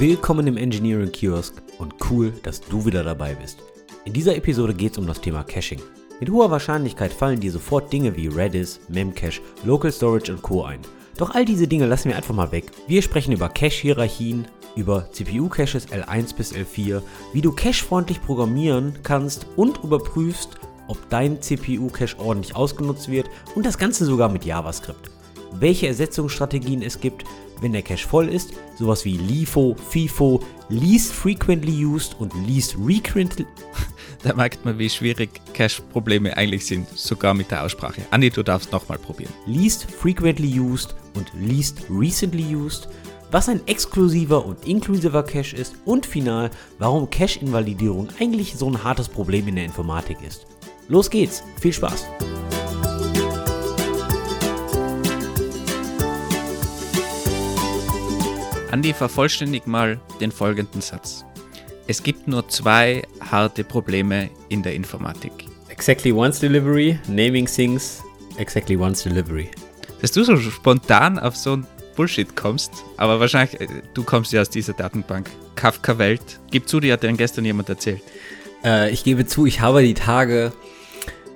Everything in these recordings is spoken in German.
Willkommen im Engineering Kiosk und cool, dass du wieder dabei bist. In dieser Episode geht es um das Thema Caching. Mit hoher Wahrscheinlichkeit fallen dir sofort Dinge wie Redis, Memcache, Local Storage und Co. ein. Doch all diese Dinge lassen wir einfach mal weg. Wir sprechen über Cache-Hierarchien, über CPU-Caches L1 bis L4, wie du cachefreundlich programmieren kannst und überprüfst, ob dein CPU-Cache ordentlich ausgenutzt wird und das Ganze sogar mit JavaScript. Welche Ersetzungsstrategien es gibt, wenn der Cache voll ist, sowas wie LIFO, FIFO, Least Frequently Used und Least Recurrently. Da merkt man, wie schwierig Cache-Probleme eigentlich sind, sogar mit der Aussprache. Andi, du darfst nochmal probieren. Least Frequently Used und Least Recently Used, was ein exklusiver und inklusiver Cache ist und final, warum Cache-Invalidierung eigentlich so ein hartes Problem in der Informatik ist. Los geht's, viel Spaß! Andi, vervollständig mal den folgenden Satz. Es gibt nur zwei harte Probleme in der Informatik. Exactly once delivery, naming things, exactly once delivery. Dass du so spontan auf so ein Bullshit kommst, aber wahrscheinlich, äh, du kommst ja aus dieser Datenbank. Kafka-Welt. Gib zu, dir hat dir gestern jemand erzählt. Äh, ich gebe zu, ich habe die Tage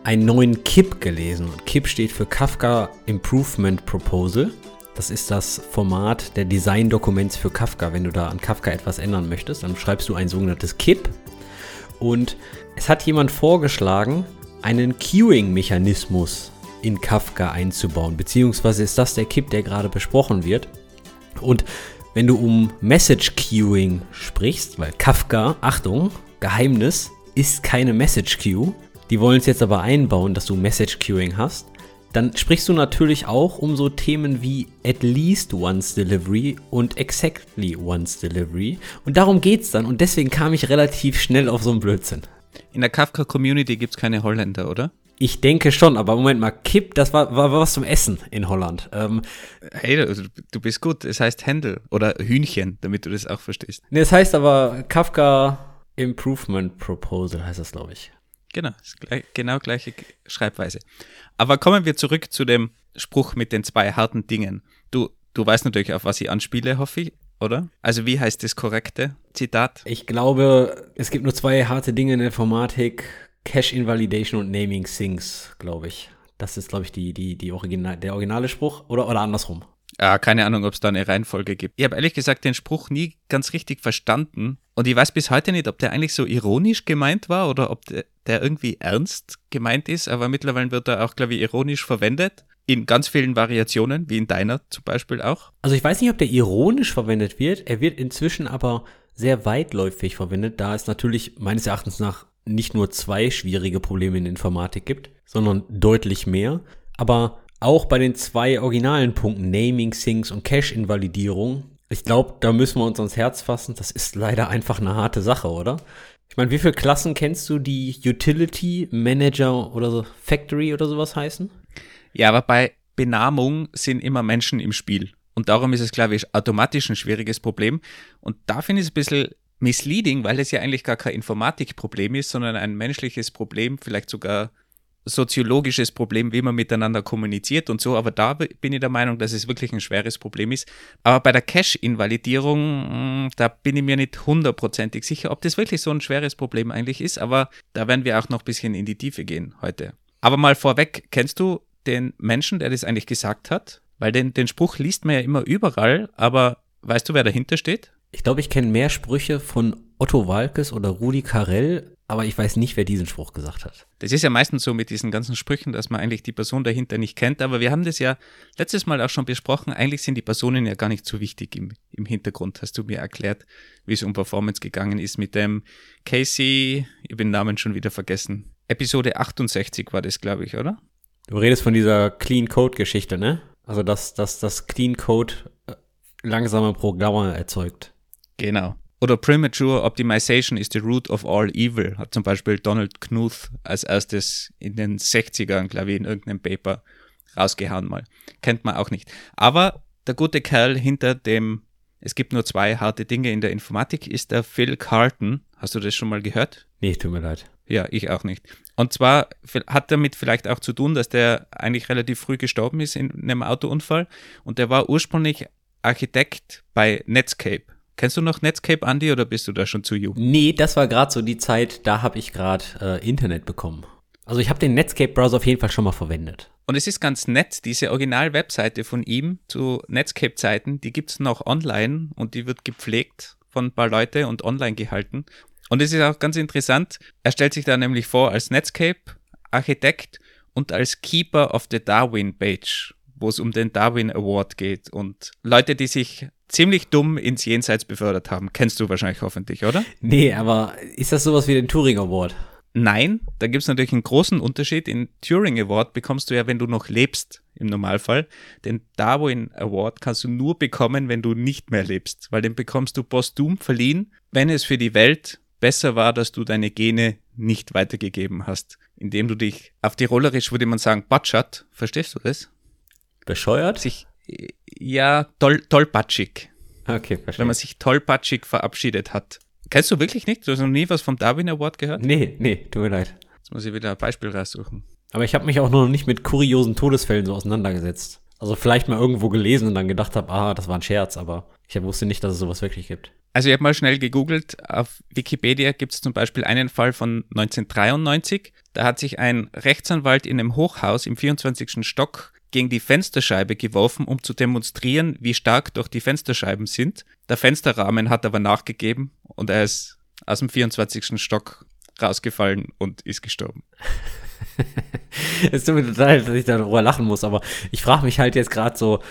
einen neuen KIP gelesen. Und KIP steht für Kafka Improvement Proposal. Das ist das Format der Design-Dokuments für Kafka. Wenn du da an Kafka etwas ändern möchtest, dann schreibst du ein sogenanntes KIP. Und es hat jemand vorgeschlagen, einen Queuing-Mechanismus in Kafka einzubauen. Beziehungsweise ist das der KIP, der gerade besprochen wird. Und wenn du um Message Queuing sprichst, weil Kafka, Achtung, Geheimnis, ist keine Message Queue. Die wollen es jetzt aber einbauen, dass du Message Queuing hast dann sprichst du natürlich auch um so Themen wie at least once delivery und exactly once delivery. Und darum geht's dann. Und deswegen kam ich relativ schnell auf so einen Blödsinn. In der Kafka-Community gibt es keine Holländer, oder? Ich denke schon, aber Moment mal, Kipp, das war, war, war was zum Essen in Holland. Ähm, hey, du, du, bist gut. Es heißt Händel oder Hühnchen, damit du das auch verstehst. Nee, es heißt aber Kafka Improvement Proposal, heißt das, glaube ich. Genau, gleich, genau gleiche Schreibweise. Aber kommen wir zurück zu dem Spruch mit den zwei harten Dingen. Du, du weißt natürlich, auf was ich anspiele, hoffe ich, oder? Also wie heißt das korrekte Zitat? Ich glaube, es gibt nur zwei harte Dinge in der Informatik. Cache Invalidation und Naming Things, glaube ich. Das ist, glaube ich, die, die, die Original, der originale Spruch oder, oder andersrum. Ja, keine Ahnung, ob es da eine Reihenfolge gibt. Ich habe ehrlich gesagt den Spruch nie ganz richtig verstanden. Und ich weiß bis heute nicht, ob der eigentlich so ironisch gemeint war oder ob der, der irgendwie ernst gemeint ist. Aber mittlerweile wird er auch, glaube ich, ironisch verwendet. In ganz vielen Variationen, wie in deiner zum Beispiel auch. Also ich weiß nicht, ob der ironisch verwendet wird. Er wird inzwischen aber sehr weitläufig verwendet, da es natürlich meines Erachtens nach nicht nur zwei schwierige Probleme in Informatik gibt, sondern deutlich mehr. Aber auch bei den zwei originalen Punkten, Naming Things und Cache-Invalidierung, ich glaube, da müssen wir uns ans Herz fassen. Das ist leider einfach eine harte Sache, oder? Ich meine, wie viele Klassen kennst du, die Utility, Manager oder so Factory oder sowas heißen? Ja, aber bei Benamung sind immer Menschen im Spiel. Und darum ist es, glaube ich, automatisch ein schwieriges Problem. Und da finde ich es ein bisschen misleading, weil es ja eigentlich gar kein Informatikproblem ist, sondern ein menschliches Problem, vielleicht sogar soziologisches Problem, wie man miteinander kommuniziert und so, aber da bin ich der Meinung, dass es wirklich ein schweres Problem ist. Aber bei der Cache-Invalidierung, mm, da bin ich mir nicht hundertprozentig sicher, ob das wirklich so ein schweres Problem eigentlich ist, aber da werden wir auch noch ein bisschen in die Tiefe gehen heute. Aber mal vorweg, kennst du den Menschen, der das eigentlich gesagt hat? Weil den, den Spruch liest man ja immer überall, aber weißt du, wer dahinter steht? Ich glaube, ich kenne mehr Sprüche von Otto Walkes oder Rudi Carell aber ich weiß nicht, wer diesen Spruch gesagt hat. Das ist ja meistens so mit diesen ganzen Sprüchen, dass man eigentlich die Person dahinter nicht kennt. Aber wir haben das ja letztes Mal auch schon besprochen. Eigentlich sind die Personen ja gar nicht so wichtig im, im Hintergrund. Hast du mir erklärt, wie es um Performance gegangen ist mit dem Casey, ich den Namen schon wieder vergessen. Episode 68 war das, glaube ich, oder? Du redest von dieser Clean Code Geschichte, ne? Also, dass, dass das Clean Code äh, langsame Programme erzeugt. Genau. Oder Premature Optimization is the root of all evil, hat zum Beispiel Donald Knuth als erstes in den 60ern, glaube ich, in irgendeinem Paper rausgehauen mal. Kennt man auch nicht. Aber der gute Kerl hinter dem, es gibt nur zwei harte Dinge in der Informatik, ist der Phil Carlton. Hast du das schon mal gehört? Nee, tut mir leid. Ja, ich auch nicht. Und zwar hat damit vielleicht auch zu tun, dass der eigentlich relativ früh gestorben ist in einem Autounfall und der war ursprünglich Architekt bei Netscape Kennst du noch Netscape, Andy, oder bist du da schon zu jung? Nee, das war gerade so die Zeit, da habe ich gerade äh, Internet bekommen. Also ich habe den Netscape-Browser auf jeden Fall schon mal verwendet. Und es ist ganz nett, diese Original-Webseite von ihm zu Netscape-Zeiten, die gibt's noch online und die wird gepflegt von ein paar Leute und online gehalten. Und es ist auch ganz interessant, er stellt sich da nämlich vor als Netscape-Architekt und als Keeper of the Darwin Page, wo es um den Darwin Award geht. Und Leute, die sich ziemlich dumm ins Jenseits befördert haben, kennst du wahrscheinlich hoffentlich, oder? Nee, aber ist das sowas wie den Turing Award? Nein, da gibt es natürlich einen großen Unterschied. Den Turing Award bekommst du ja, wenn du noch lebst, im Normalfall. Den Darwin Award kannst du nur bekommen, wenn du nicht mehr lebst, weil den bekommst du posthum verliehen, wenn es für die Welt besser war, dass du deine Gene nicht weitergegeben hast, indem du dich auf Tirolerisch würde man sagen, batschert. Verstehst du das? Bescheuert? Sich, ja, toll, tollpatschig. Okay, verstehe. Wenn man sich tollpatschig verabschiedet hat. Kennst du wirklich nicht? Du hast noch nie was vom Darwin Award gehört? Nee, nee, tut mir leid. Jetzt muss ich wieder ein Beispiel raussuchen. Aber ich habe mich auch noch nicht mit kuriosen Todesfällen so auseinandergesetzt. Also vielleicht mal irgendwo gelesen und dann gedacht habe, ah, das war ein Scherz, aber ich wusste nicht, dass es sowas wirklich gibt. Also ich habe mal schnell gegoogelt. Auf Wikipedia gibt es zum Beispiel einen Fall von 1993. Da hat sich ein Rechtsanwalt in einem Hochhaus im 24. Stock gegen die Fensterscheibe geworfen, um zu demonstrieren, wie stark doch die Fensterscheiben sind. Der Fensterrahmen hat aber nachgegeben und er ist aus dem 24. Stock rausgefallen und ist gestorben. es tut mir total, dass ich darüber lachen muss, aber ich frage mich halt jetzt gerade so,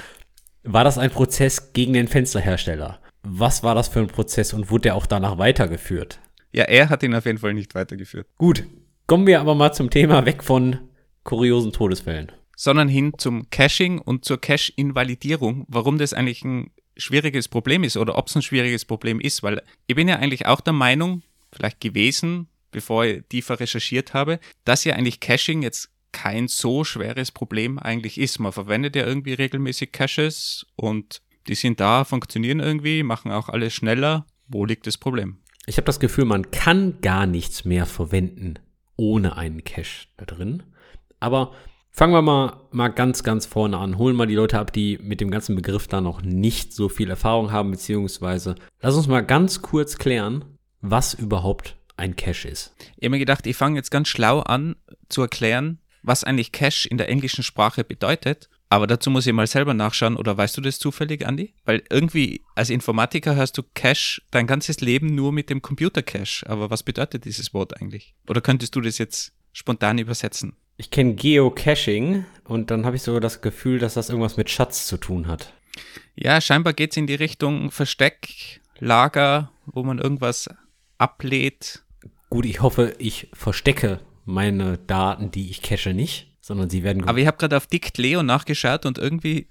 war das ein Prozess gegen den Fensterhersteller? Was war das für ein Prozess und wurde der auch danach weitergeführt? Ja, er hat ihn auf jeden Fall nicht weitergeführt. Gut, kommen wir aber mal zum Thema weg von kuriosen Todesfällen sondern hin zum Caching und zur Cache-Invalidierung, warum das eigentlich ein schwieriges Problem ist oder ob es ein schwieriges Problem ist, weil ich bin ja eigentlich auch der Meinung, vielleicht gewesen, bevor ich tiefer recherchiert habe, dass ja eigentlich Caching jetzt kein so schweres Problem eigentlich ist. Man verwendet ja irgendwie regelmäßig Caches und die sind da, funktionieren irgendwie, machen auch alles schneller. Wo liegt das Problem? Ich habe das Gefühl, man kann gar nichts mehr verwenden ohne einen Cache da drin. Aber Fangen wir mal, mal ganz, ganz vorne an. Holen wir die Leute ab, die mit dem ganzen Begriff da noch nicht so viel Erfahrung haben, beziehungsweise lass uns mal ganz kurz klären, was überhaupt ein Cache ist. Ich habe mir gedacht, ich fange jetzt ganz schlau an zu erklären, was eigentlich Cache in der englischen Sprache bedeutet. Aber dazu muss ich mal selber nachschauen, oder weißt du das zufällig, Andy? Weil irgendwie als Informatiker hörst du Cache dein ganzes Leben nur mit dem Computer Cache. Aber was bedeutet dieses Wort eigentlich? Oder könntest du das jetzt spontan übersetzen? Ich kenne Geocaching und dann habe ich so das Gefühl, dass das irgendwas mit Schatz zu tun hat. Ja, scheinbar geht es in die Richtung Versteck, Lager, wo man irgendwas ablädt. Gut, ich hoffe, ich verstecke meine Daten, die ich cache, nicht, sondern sie werden. Aber ich habe gerade auf Dict Leo nachgeschaut und irgendwie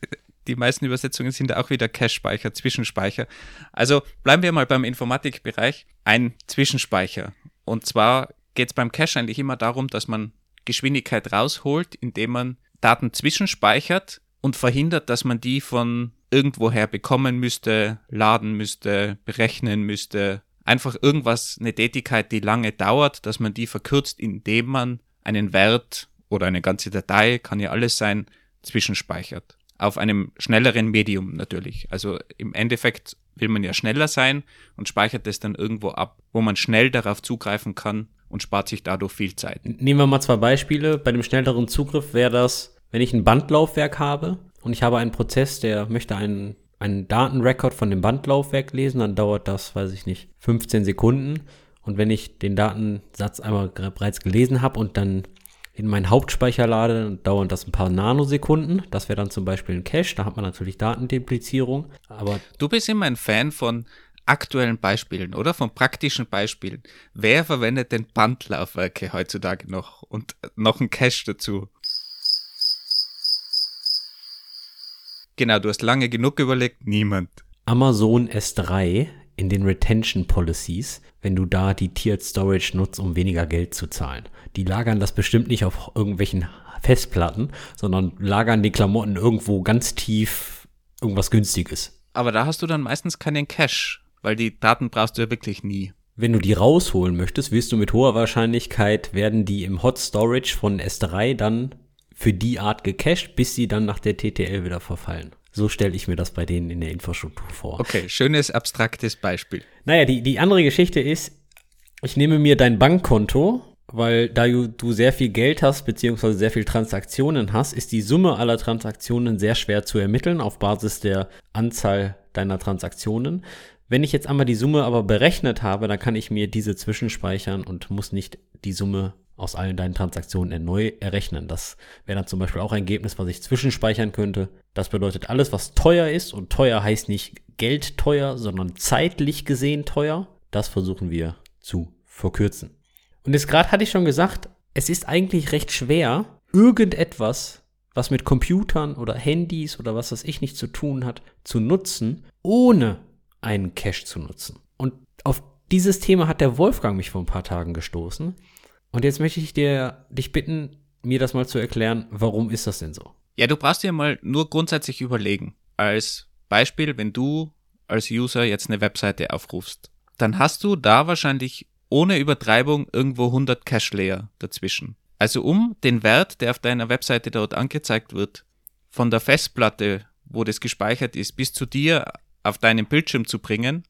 die meisten Übersetzungen sind da auch wieder Cache-Speicher, Zwischenspeicher. Also bleiben wir mal beim Informatikbereich. Ein Zwischenspeicher. Und zwar geht es beim Cache eigentlich immer darum, dass man Geschwindigkeit rausholt, indem man Daten zwischenspeichert und verhindert, dass man die von irgendwoher bekommen müsste, laden müsste, berechnen müsste. Einfach irgendwas, eine Tätigkeit, die lange dauert, dass man die verkürzt, indem man einen Wert oder eine ganze Datei, kann ja alles sein, zwischenspeichert. Auf einem schnelleren Medium natürlich. Also im Endeffekt will man ja schneller sein und speichert es dann irgendwo ab, wo man schnell darauf zugreifen kann und spart sich dadurch viel Zeit. Nehmen wir mal zwei Beispiele. Bei dem schnelleren Zugriff wäre das, wenn ich ein Bandlaufwerk habe und ich habe einen Prozess, der möchte einen, einen Datenrecord von dem Bandlaufwerk lesen, dann dauert das, weiß ich nicht, 15 Sekunden. Und wenn ich den Datensatz einmal bereits gelesen habe und dann in meinen Hauptspeicher lade, dann dauert das ein paar Nanosekunden. Das wäre dann zum Beispiel ein Cache, da hat man natürlich Datendeplizierung. Aber du bist immer ein Fan von aktuellen Beispielen, oder? Von praktischen Beispielen. Wer verwendet denn Bandlaufwerke heutzutage noch und noch ein Cache dazu? Genau, du hast lange genug überlegt, niemand. Amazon S3 in den Retention Policies, wenn du da die Tiered Storage nutzt, um weniger Geld zu zahlen. Die lagern das bestimmt nicht auf irgendwelchen Festplatten, sondern lagern die Klamotten irgendwo ganz tief irgendwas günstiges. Aber da hast du dann meistens keinen Cache weil die Daten brauchst du ja wirklich nie. Wenn du die rausholen möchtest, wirst du mit hoher Wahrscheinlichkeit werden die im Hot Storage von S3 dann für die Art gecached, bis sie dann nach der TTL wieder verfallen. So stelle ich mir das bei denen in der Infrastruktur vor. Okay, schönes abstraktes Beispiel. Naja, die, die andere Geschichte ist, ich nehme mir dein Bankkonto, weil da du, du sehr viel Geld hast, beziehungsweise sehr viel Transaktionen hast, ist die Summe aller Transaktionen sehr schwer zu ermitteln auf Basis der Anzahl deiner Transaktionen. Wenn ich jetzt einmal die Summe aber berechnet habe, dann kann ich mir diese zwischenspeichern und muss nicht die Summe aus allen deinen Transaktionen erneu errechnen. Das wäre dann zum Beispiel auch ein Ergebnis, was ich zwischenspeichern könnte. Das bedeutet, alles, was teuer ist, und teuer heißt nicht Geld teuer, sondern zeitlich gesehen teuer, das versuchen wir zu verkürzen. Und jetzt gerade hatte ich schon gesagt, es ist eigentlich recht schwer, irgendetwas, was mit Computern oder Handys oder was das ich nicht zu tun hat, zu nutzen, ohne einen Cache zu nutzen. Und auf dieses Thema hat der Wolfgang mich vor ein paar Tagen gestoßen. Und jetzt möchte ich dir, dich bitten, mir das mal zu erklären, warum ist das denn so? Ja, du brauchst dir mal nur grundsätzlich überlegen. Als Beispiel, wenn du als User jetzt eine Webseite aufrufst, dann hast du da wahrscheinlich ohne Übertreibung irgendwo 100 Cache-Layer dazwischen. Also um den Wert, der auf deiner Webseite dort angezeigt wird, von der Festplatte, wo das gespeichert ist, bis zu dir auf deinem Bildschirm zu bringen,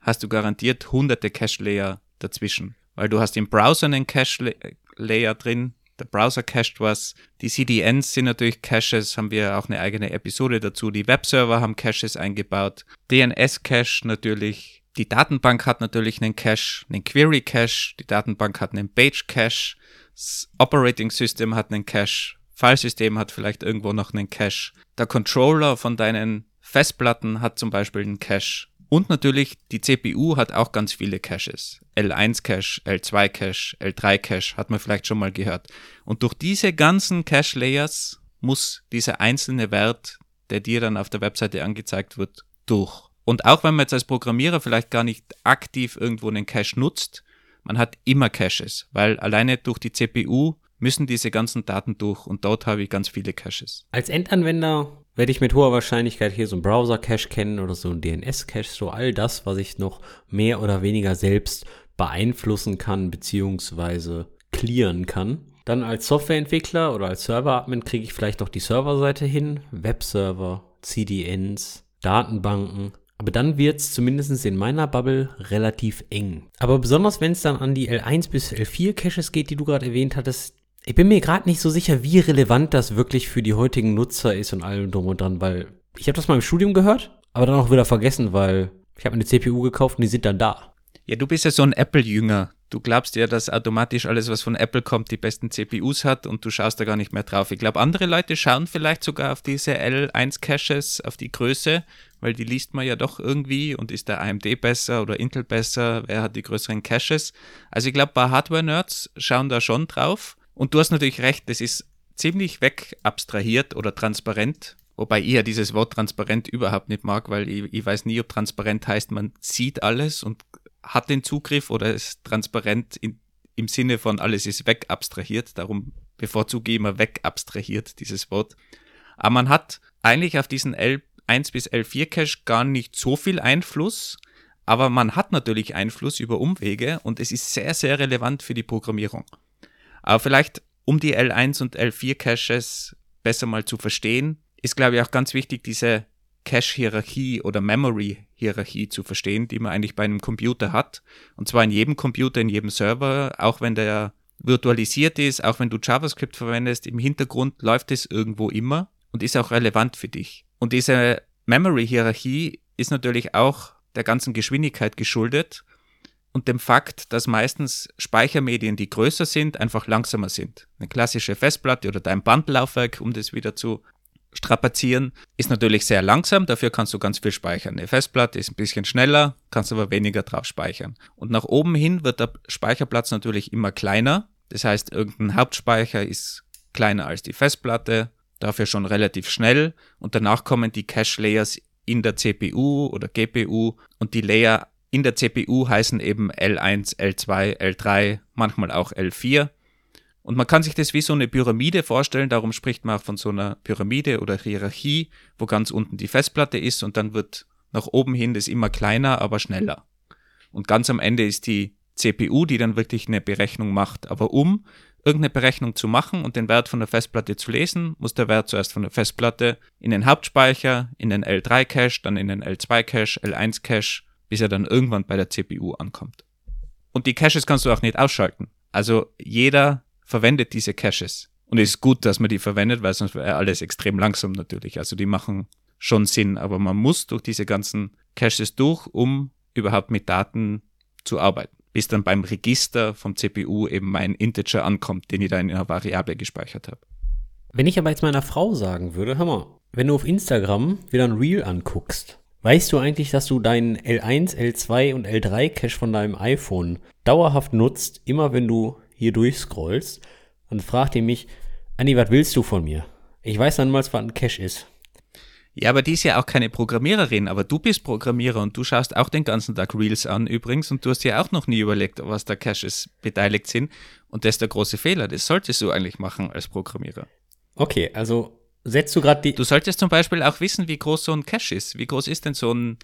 hast du garantiert hunderte Cache-Layer dazwischen. Weil du hast im Browser einen Cache-Layer drin, der Browser cached was. Die CDNs sind natürlich Caches, haben wir auch eine eigene Episode dazu. Die Webserver haben Caches eingebaut. DNS-Cache natürlich, die Datenbank hat natürlich einen Cache, einen Query Cache, die Datenbank hat einen Page Cache, das Operating System hat einen Cache, Filesystem hat vielleicht irgendwo noch einen Cache, der Controller von deinen Festplatten hat zum Beispiel einen Cache und natürlich die CPU hat auch ganz viele Caches. L1 Cache, L2 Cache, L3 Cache hat man vielleicht schon mal gehört. Und durch diese ganzen Cache Layers muss dieser einzelne Wert, der dir dann auf der Webseite angezeigt wird, durch. Und auch wenn man jetzt als Programmierer vielleicht gar nicht aktiv irgendwo einen Cache nutzt, man hat immer Caches, weil alleine durch die CPU müssen diese ganzen Daten durch und dort habe ich ganz viele Caches. Als Endanwender werde ich mit hoher Wahrscheinlichkeit hier so einen Browser-Cache kennen oder so einen DNS-Cache, so all das, was ich noch mehr oder weniger selbst beeinflussen kann beziehungsweise clearen kann. Dann als Softwareentwickler oder als Server-Admin kriege ich vielleicht noch die Serverseite hin, Webserver, CDNs, Datenbanken aber dann wird es zumindest in meiner Bubble relativ eng. Aber besonders wenn es dann an die L1 bis L4 Caches geht, die du gerade erwähnt hattest, ich bin mir gerade nicht so sicher, wie relevant das wirklich für die heutigen Nutzer ist und allem drum und dran, weil ich habe das mal im Studium gehört, aber dann auch wieder vergessen, weil ich habe eine CPU gekauft und die sind dann da. Ja, du bist ja so ein Apple-Jünger. Du glaubst ja, dass automatisch alles, was von Apple kommt, die besten CPUs hat und du schaust da gar nicht mehr drauf. Ich glaube, andere Leute schauen vielleicht sogar auf diese L1-Caches, auf die Größe, weil die liest man ja doch irgendwie und ist der AMD besser oder Intel besser, wer hat die größeren Caches. Also ich glaube, paar Hardware-Nerds schauen da schon drauf. Und du hast natürlich recht, das ist ziemlich wegabstrahiert oder transparent, wobei ich ja dieses Wort transparent überhaupt nicht mag, weil ich, ich weiß nie, ob transparent heißt, man sieht alles und hat den Zugriff oder ist transparent in, im Sinne von alles ist wegabstrahiert. Darum bevorzuge ich immer wegabstrahiert dieses Wort. Aber man hat eigentlich auf diesen L1 bis L4 Cache gar nicht so viel Einfluss. Aber man hat natürlich Einfluss über Umwege und es ist sehr, sehr relevant für die Programmierung. Aber vielleicht, um die L1 und L4 Caches besser mal zu verstehen, ist, glaube ich, auch ganz wichtig, diese Cache-Hierarchie oder Memory-Hierarchie zu verstehen, die man eigentlich bei einem Computer hat. Und zwar in jedem Computer, in jedem Server, auch wenn der virtualisiert ist, auch wenn du JavaScript verwendest, im Hintergrund läuft es irgendwo immer und ist auch relevant für dich. Und diese Memory-Hierarchie ist natürlich auch der ganzen Geschwindigkeit geschuldet und dem Fakt, dass meistens Speichermedien, die größer sind, einfach langsamer sind. Eine klassische Festplatte oder dein Bandlaufwerk, um das wieder zu strapazieren, ist natürlich sehr langsam, dafür kannst du ganz viel speichern. Eine Festplatte ist ein bisschen schneller, kannst aber weniger drauf speichern. Und nach oben hin wird der Speicherplatz natürlich immer kleiner. Das heißt, irgendein Hauptspeicher ist kleiner als die Festplatte, dafür schon relativ schnell. Und danach kommen die Cache-Layers in der CPU oder GPU und die Layer in der CPU heißen eben L1, L2, L3, manchmal auch L4. Und man kann sich das wie so eine Pyramide vorstellen, darum spricht man auch von so einer Pyramide oder Hierarchie, wo ganz unten die Festplatte ist und dann wird nach oben hin das immer kleiner, aber schneller. Und ganz am Ende ist die CPU, die dann wirklich eine Berechnung macht. Aber um irgendeine Berechnung zu machen und den Wert von der Festplatte zu lesen, muss der Wert zuerst von der Festplatte in den Hauptspeicher, in den L3-Cache, dann in den L2-Cache, L1-Cache, bis er dann irgendwann bei der CPU ankommt. Und die Caches kannst du auch nicht ausschalten. Also jeder verwendet diese Caches. Und es ist gut, dass man die verwendet, weil sonst wäre alles extrem langsam natürlich. Also die machen schon Sinn, aber man muss durch diese ganzen Caches durch, um überhaupt mit Daten zu arbeiten bis dann beim Register vom CPU eben mein Integer ankommt, den ich da in einer Variable gespeichert habe. Wenn ich aber jetzt meiner Frau sagen würde, hör mal, wenn du auf Instagram wieder ein Reel anguckst, weißt du eigentlich, dass du deinen L1, L2 und L3 Cache von deinem iPhone dauerhaft nutzt, immer wenn du hier durchscrollst? Dann fragt ihr mich, Anni, was willst du von mir? Ich weiß dann mal, was ein Cache ist. Ja, aber die ist ja auch keine Programmiererin, aber du bist Programmierer und du schaust auch den ganzen Tag Reels an übrigens und du hast ja auch noch nie überlegt, was da Caches beteiligt sind und das ist der große Fehler. Das solltest du eigentlich machen als Programmierer. Okay, also setzt du gerade die. Du solltest zum Beispiel auch wissen, wie groß so ein Cache ist. Wie groß ist denn so ein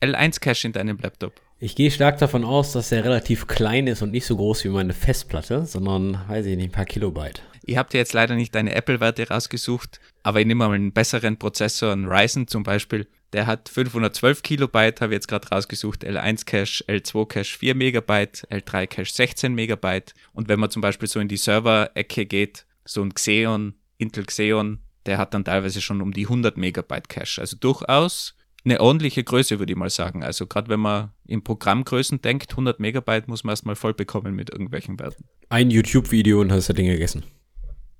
L1-Cache in deinem Laptop? Ich gehe stark davon aus, dass er relativ klein ist und nicht so groß wie meine Festplatte, sondern, weiß ich nicht, ein paar Kilobyte. Ich habe dir jetzt leider nicht deine Apple-Werte rausgesucht, aber ich nehme mal einen besseren Prozessor, einen Ryzen zum Beispiel. Der hat 512 Kilobyte, habe ich jetzt gerade rausgesucht, L1 Cache, L2 Cache 4 Megabyte, L3 Cache 16 Megabyte. Und wenn man zum Beispiel so in die Server-Ecke geht, so ein Xeon, Intel Xeon, der hat dann teilweise schon um die 100 Megabyte Cache. Also durchaus eine ordentliche Größe, würde ich mal sagen. Also gerade wenn man in Programmgrößen denkt, 100 Megabyte muss man erstmal voll bekommen mit irgendwelchen Werten. Ein YouTube-Video und hast das Ding gegessen.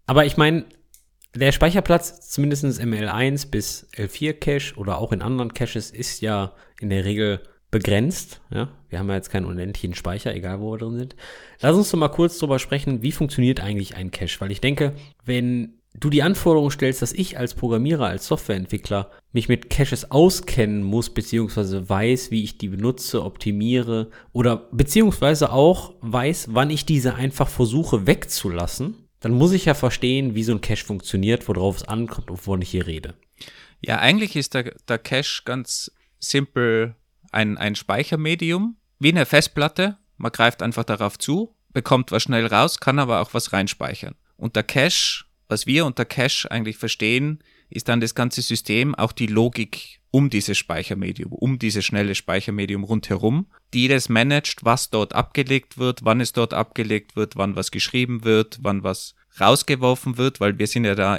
Aber ich meine, der Speicherplatz, zumindest im L1 bis L4 Cache oder auch in anderen Caches, ist ja in der Regel begrenzt. Ja? Wir haben ja jetzt keinen unendlichen Speicher, egal wo wir drin sind. Lass uns doch mal kurz drüber sprechen, wie funktioniert eigentlich ein Cache? Weil ich denke, wenn du die Anforderung stellst, dass ich als Programmierer, als Softwareentwickler mich mit Caches auskennen muss, beziehungsweise weiß, wie ich die benutze, optimiere oder beziehungsweise auch weiß, wann ich diese einfach versuche wegzulassen, dann muss ich ja verstehen, wie so ein Cache funktioniert, worauf es ankommt, wovon ich hier rede. Ja, eigentlich ist der, der Cache ganz simpel ein, ein Speichermedium, wie eine Festplatte. Man greift einfach darauf zu, bekommt was schnell raus, kann aber auch was reinspeichern. Und der Cache was wir unter Cache eigentlich verstehen, ist dann das ganze System, auch die Logik um dieses Speichermedium, um dieses schnelle Speichermedium rundherum, die das managt, was dort abgelegt wird, wann es dort abgelegt wird, wann was geschrieben wird, wann was rausgeworfen wird, weil wir sind ja da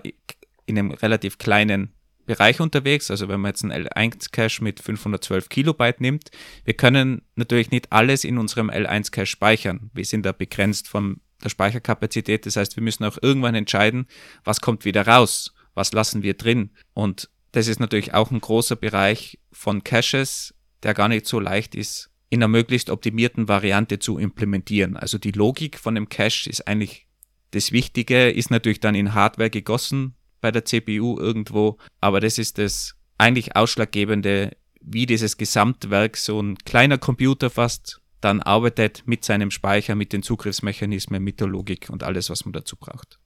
in einem relativ kleinen Bereich unterwegs. Also wenn man jetzt einen L1-Cache mit 512 Kilobyte nimmt, wir können natürlich nicht alles in unserem L1-Cache speichern. Wir sind da begrenzt vom der Speicherkapazität. Das heißt, wir müssen auch irgendwann entscheiden, was kommt wieder raus, was lassen wir drin. Und das ist natürlich auch ein großer Bereich von Caches, der gar nicht so leicht ist, in einer möglichst optimierten Variante zu implementieren. Also die Logik von dem Cache ist eigentlich das Wichtige, ist natürlich dann in Hardware gegossen bei der CPU irgendwo, aber das ist das eigentlich ausschlaggebende, wie dieses Gesamtwerk so ein kleiner Computer fast dann arbeitet mit seinem Speicher, mit den Zugriffsmechanismen, mit der Logik und alles, was man dazu braucht.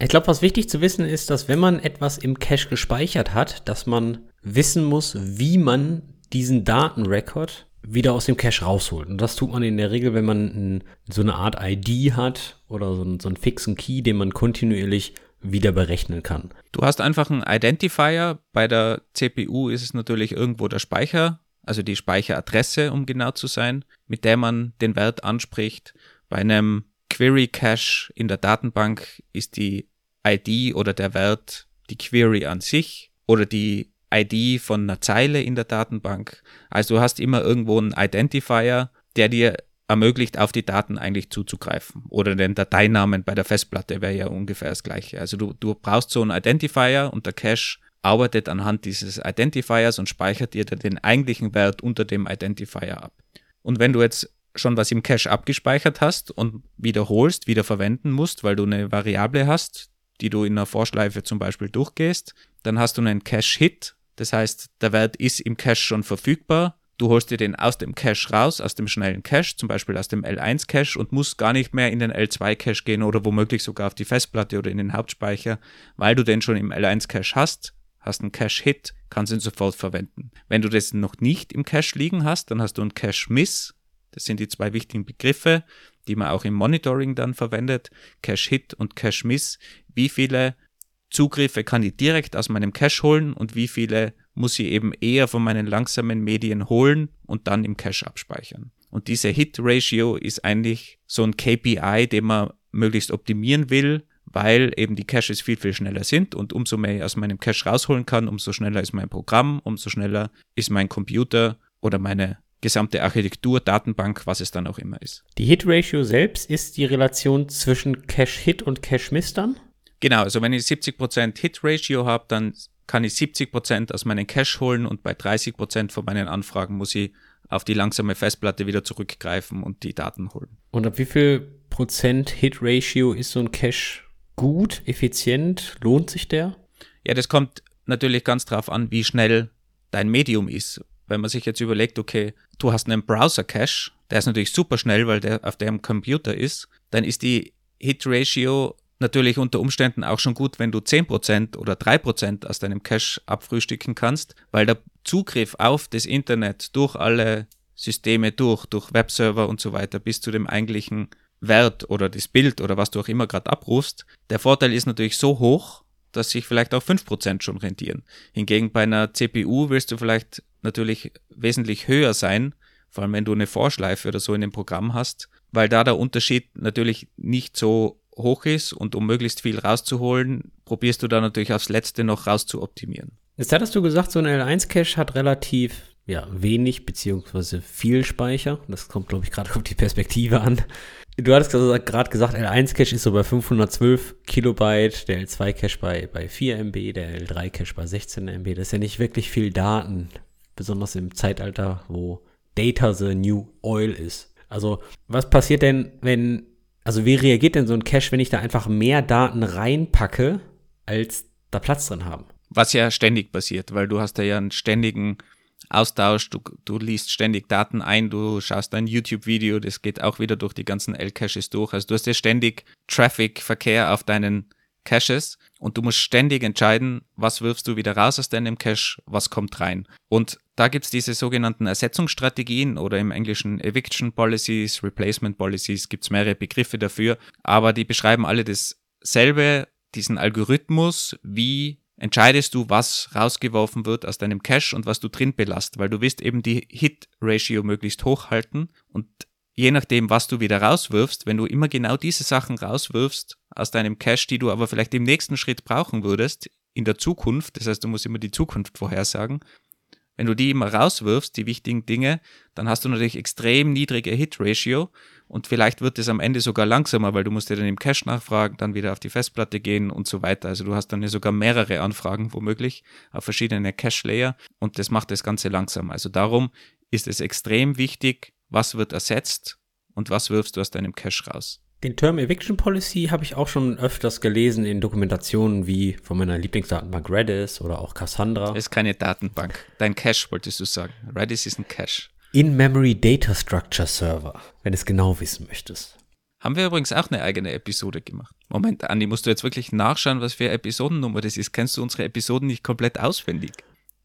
Ich glaube, was wichtig zu wissen ist, dass wenn man etwas im Cache gespeichert hat, dass man wissen muss, wie man diesen Datenrecord wieder aus dem Cache rausholt. Und das tut man in der Regel, wenn man so eine Art ID hat oder so, einen, so einen fixen Key, den man kontinuierlich wieder berechnen kann. Du hast einfach einen Identifier. Bei der CPU ist es natürlich irgendwo der Speicher also die Speicheradresse, um genau zu sein, mit der man den Wert anspricht. Bei einem Query Cache in der Datenbank ist die ID oder der Wert die Query an sich oder die ID von einer Zeile in der Datenbank. Also du hast immer irgendwo einen Identifier, der dir ermöglicht, auf die Daten eigentlich zuzugreifen. Oder den Dateinamen bei der Festplatte wäre ja ungefähr das gleiche. Also du, du brauchst so einen Identifier und der Cache arbeitet anhand dieses Identifiers und speichert dir den eigentlichen Wert unter dem Identifier ab. Und wenn du jetzt schon was im Cache abgespeichert hast und wiederholst, wieder verwenden musst, weil du eine Variable hast, die du in einer Vorschleife zum Beispiel durchgehst, dann hast du einen Cache-Hit. Das heißt, der Wert ist im Cache schon verfügbar. Du holst dir den aus dem Cache raus, aus dem schnellen Cache, zum Beispiel aus dem L1-Cache und musst gar nicht mehr in den L2-Cache gehen oder womöglich sogar auf die Festplatte oder in den Hauptspeicher, weil du den schon im L1-Cache hast hast einen Cache-Hit, kannst ihn sofort verwenden. Wenn du das noch nicht im Cache liegen hast, dann hast du einen Cache-Miss. Das sind die zwei wichtigen Begriffe. die man auch im Monitoring dann verwendet, Cache-Hit und Cache-Miss. Wie viele Zugriffe kann ich direkt aus meinem Cache holen und wie viele muss ich eben eher von meinen langsamen Medien holen und dann im Cache abspeichern. Und diese Hit-Ratio ist eigentlich so ein KPI, den man möglichst optimieren will, weil eben die Caches viel, viel schneller sind und umso mehr ich aus meinem Cache rausholen kann, umso schneller ist mein Programm, umso schneller ist mein Computer oder meine gesamte Architektur, Datenbank, was es dann auch immer ist. Die Hit-Ratio selbst ist die Relation zwischen Cache-Hit und Cache-Miss dann? Genau, also wenn ich 70% Hit-Ratio habe, dann kann ich 70% aus meinen Cache holen und bei 30% von meinen Anfragen muss ich auf die langsame Festplatte wieder zurückgreifen und die Daten holen. Und ab wie viel Prozent Hit-Ratio ist so ein Cache gut, effizient? Lohnt sich der? Ja, das kommt natürlich ganz drauf an, wie schnell dein Medium ist. Wenn man sich jetzt überlegt, okay, du hast einen Browser-Cache, der ist natürlich super schnell, weil der auf dem Computer ist, dann ist die Hit-Ratio natürlich unter Umständen auch schon gut, wenn du 10% oder 3% aus deinem Cache abfrühstücken kannst, weil der Zugriff auf das Internet durch alle Systeme durch, durch Webserver und so weiter bis zu dem eigentlichen Wert oder das Bild oder was du auch immer gerade abrufst, der Vorteil ist natürlich so hoch, dass sich vielleicht auch 5% schon rentieren. Hingegen bei einer CPU willst du vielleicht natürlich wesentlich höher sein, vor allem wenn du eine Vorschleife oder so in dem Programm hast, weil da der Unterschied natürlich nicht so hoch ist und um möglichst viel rauszuholen, probierst du da natürlich aufs Letzte noch rauszuoptimieren. Jetzt hattest du gesagt, so ein L1-Cache hat relativ ja, wenig beziehungsweise viel Speicher. Das kommt, glaube ich, gerade auf die Perspektive an. Du hattest gerade gesagt, L1-Cache ist so bei 512 Kilobyte, der L2-Cache bei, bei 4 MB, der L3-Cache bei 16 MB. Das ist ja nicht wirklich viel Daten, besonders im Zeitalter, wo Data the New Oil ist. Also, was passiert denn, wenn also wie reagiert denn so ein Cache, wenn ich da einfach mehr Daten reinpacke, als da Platz drin haben? Was ja ständig passiert, weil du hast ja einen ständigen Austausch, du, du liest ständig Daten ein, du schaust ein YouTube-Video, das geht auch wieder durch die ganzen L-Caches durch. Also du hast ja ständig Traffic, Verkehr auf deinen Caches und du musst ständig entscheiden, was wirfst du wieder raus aus deinem Cache, was kommt rein. Und da gibt es diese sogenannten Ersetzungsstrategien oder im Englischen Eviction Policies, Replacement Policies, gibt es mehrere Begriffe dafür, aber die beschreiben alle dasselbe, diesen Algorithmus, wie entscheidest du, was rausgeworfen wird aus deinem Cache und was du drin belast, weil du willst eben die Hit-Ratio möglichst hoch halten und je nachdem, was du wieder rauswirfst, wenn du immer genau diese Sachen rauswirfst aus deinem Cache, die du aber vielleicht im nächsten Schritt brauchen würdest, in der Zukunft, das heißt, du musst immer die Zukunft vorhersagen, wenn du die immer rauswirfst, die wichtigen Dinge, dann hast du natürlich extrem niedrige Hit-Ratio und vielleicht wird es am Ende sogar langsamer, weil du musst dir dann im Cache nachfragen, dann wieder auf die Festplatte gehen und so weiter. Also du hast dann ja sogar mehrere Anfragen womöglich auf verschiedene Cache-Layer und das macht das Ganze langsam. Also darum ist es extrem wichtig, was wird ersetzt und was wirfst du aus deinem Cache raus. Den Term Eviction Policy habe ich auch schon öfters gelesen in Dokumentationen wie von meiner Lieblingsdatenbank Redis oder auch Cassandra. Das ist keine Datenbank. Dein Cache wolltest du sagen. Redis ist ein Cache. In-Memory Data Structure Server, wenn du es genau wissen möchtest. Haben wir übrigens auch eine eigene Episode gemacht. Moment, Andi, musst du jetzt wirklich nachschauen, was für Episodennummer das ist? Kennst du unsere Episoden nicht komplett auswendig?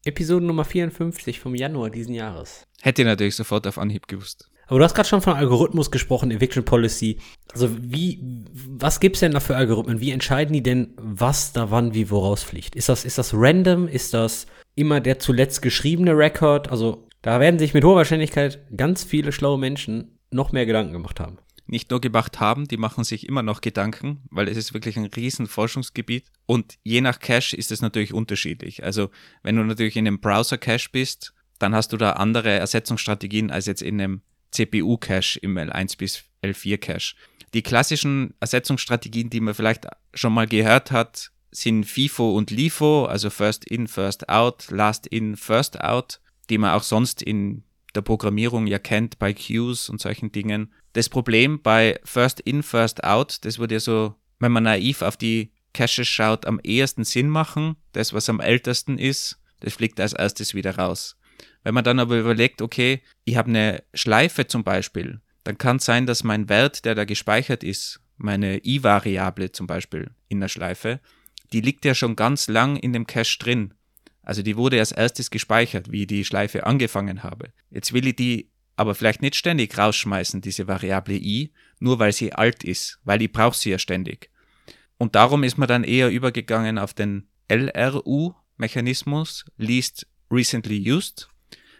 Episode Nummer 54 vom Januar diesen Jahres. Hätte ich natürlich sofort auf Anhieb gewusst. Aber du hast gerade schon von Algorithmus gesprochen, Eviction Policy. Also wie, was gibt's denn da für Algorithmen? Wie entscheiden die denn, was da wann wie woraus fliegt? Ist das, ist das random? Ist das immer der zuletzt geschriebene Record? Also da werden sich mit hoher Wahrscheinlichkeit ganz viele schlaue Menschen noch mehr Gedanken gemacht haben nicht nur gemacht haben, die machen sich immer noch Gedanken, weil es ist wirklich ein riesen Forschungsgebiet. Und je nach Cache ist es natürlich unterschiedlich. Also wenn du natürlich in einem Browser-Cache bist, dann hast du da andere Ersetzungsstrategien als jetzt in einem CPU-Cache im L1 bis L4-Cache. Die klassischen Ersetzungsstrategien, die man vielleicht schon mal gehört hat, sind FIFO und LIFO, also First In, First Out, Last In, First Out, die man auch sonst in der Programmierung ja kennt bei Queues und solchen Dingen. Das Problem bei First In, First Out, das würde ja so, wenn man naiv auf die Caches schaut, am ehesten Sinn machen. Das, was am ältesten ist, das fliegt als erstes wieder raus. Wenn man dann aber überlegt, okay, ich habe eine Schleife zum Beispiel, dann kann es sein, dass mein Wert, der da gespeichert ist, meine i-Variable zum Beispiel in der Schleife, die liegt ja schon ganz lang in dem Cache drin. Also die wurde als erstes gespeichert, wie ich die Schleife angefangen habe. Jetzt will ich die aber vielleicht nicht ständig rausschmeißen, diese Variable i, nur weil sie alt ist, weil ich brauche sie ja ständig. Und darum ist man dann eher übergegangen auf den LRU-Mechanismus, Least Recently Used.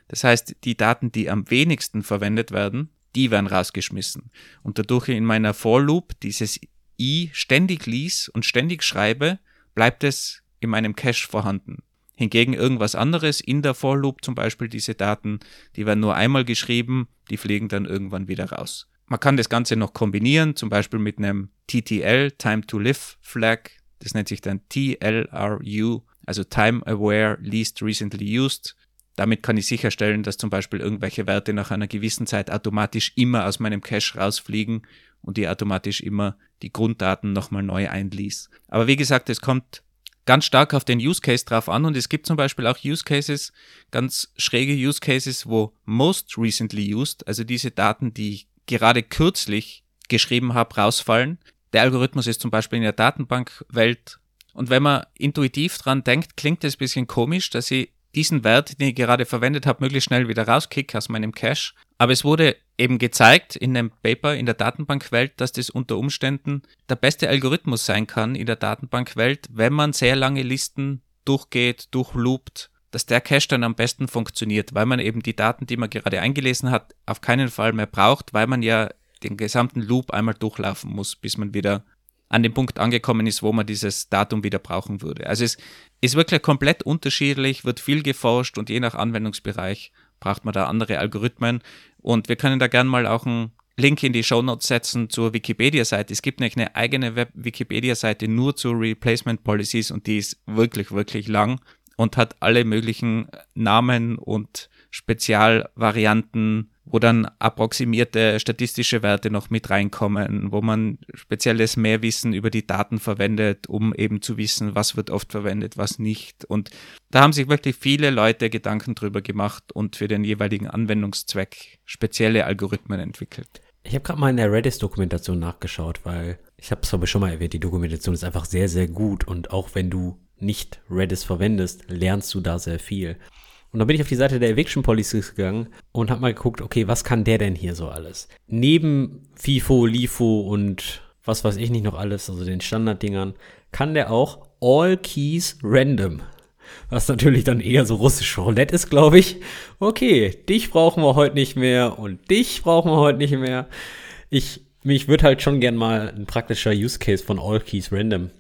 Das heißt, die Daten, die am wenigsten verwendet werden, die werden rausgeschmissen. Und dadurch in meiner For Loop dieses i ständig lies und ständig schreibe, bleibt es in meinem Cache vorhanden. Hingegen irgendwas anderes in der For Loop, zum Beispiel diese Daten, die werden nur einmal geschrieben, die fliegen dann irgendwann wieder raus. Man kann das Ganze noch kombinieren, zum Beispiel mit einem TTL, Time to Live Flag. Das nennt sich dann TLRU, also Time Aware Least Recently Used. Damit kann ich sicherstellen, dass zum Beispiel irgendwelche Werte nach einer gewissen Zeit automatisch immer aus meinem Cache rausfliegen und die automatisch immer die Grunddaten nochmal neu einließ. Aber wie gesagt, es kommt ganz stark auf den Use Case drauf an und es gibt zum Beispiel auch Use Cases, ganz schräge Use Cases, wo most recently used, also diese Daten, die ich gerade kürzlich geschrieben habe, rausfallen. Der Algorithmus ist zum Beispiel in der Datenbankwelt und wenn man intuitiv dran denkt, klingt es ein bisschen komisch, dass ich diesen Wert, den ich gerade verwendet habe, möglichst schnell wieder rauskicke aus meinem Cache. Aber es wurde eben gezeigt in einem Paper in der Datenbankwelt, dass das unter Umständen der beste Algorithmus sein kann in der Datenbankwelt, wenn man sehr lange Listen durchgeht, durchloopt, dass der Cache dann am besten funktioniert, weil man eben die Daten, die man gerade eingelesen hat, auf keinen Fall mehr braucht, weil man ja den gesamten Loop einmal durchlaufen muss, bis man wieder an dem Punkt angekommen ist, wo man dieses Datum wieder brauchen würde. Also es ist wirklich komplett unterschiedlich, wird viel geforscht und je nach Anwendungsbereich braucht man da andere Algorithmen. Und wir können da gerne mal auch einen Link in die Show setzen zur Wikipedia-Seite. Es gibt nämlich eine eigene Web-Wikipedia-Seite nur zu Replacement Policies und die ist wirklich, wirklich lang und hat alle möglichen Namen und Spezialvarianten wo dann approximierte statistische Werte noch mit reinkommen, wo man spezielles Mehrwissen über die Daten verwendet, um eben zu wissen, was wird oft verwendet, was nicht. Und da haben sich wirklich viele Leute Gedanken drüber gemacht und für den jeweiligen Anwendungszweck spezielle Algorithmen entwickelt. Ich habe gerade mal in der Redis-Dokumentation nachgeschaut, weil ich habe es aber schon mal erwähnt, die Dokumentation ist einfach sehr, sehr gut und auch wenn du nicht Redis verwendest, lernst du da sehr viel. Und dann bin ich auf die Seite der Eviction Policies gegangen und habe mal geguckt, okay, was kann der denn hier so alles? Neben FIFO, LIFO und was weiß ich nicht noch alles, also den Standarddingern, kann der auch All Keys Random. Was natürlich dann eher so russisch Roulette ist, glaube ich. Okay, dich brauchen wir heute nicht mehr und dich brauchen wir heute nicht mehr. Ich, mich würde halt schon gern mal ein praktischer Use Case von All Keys Random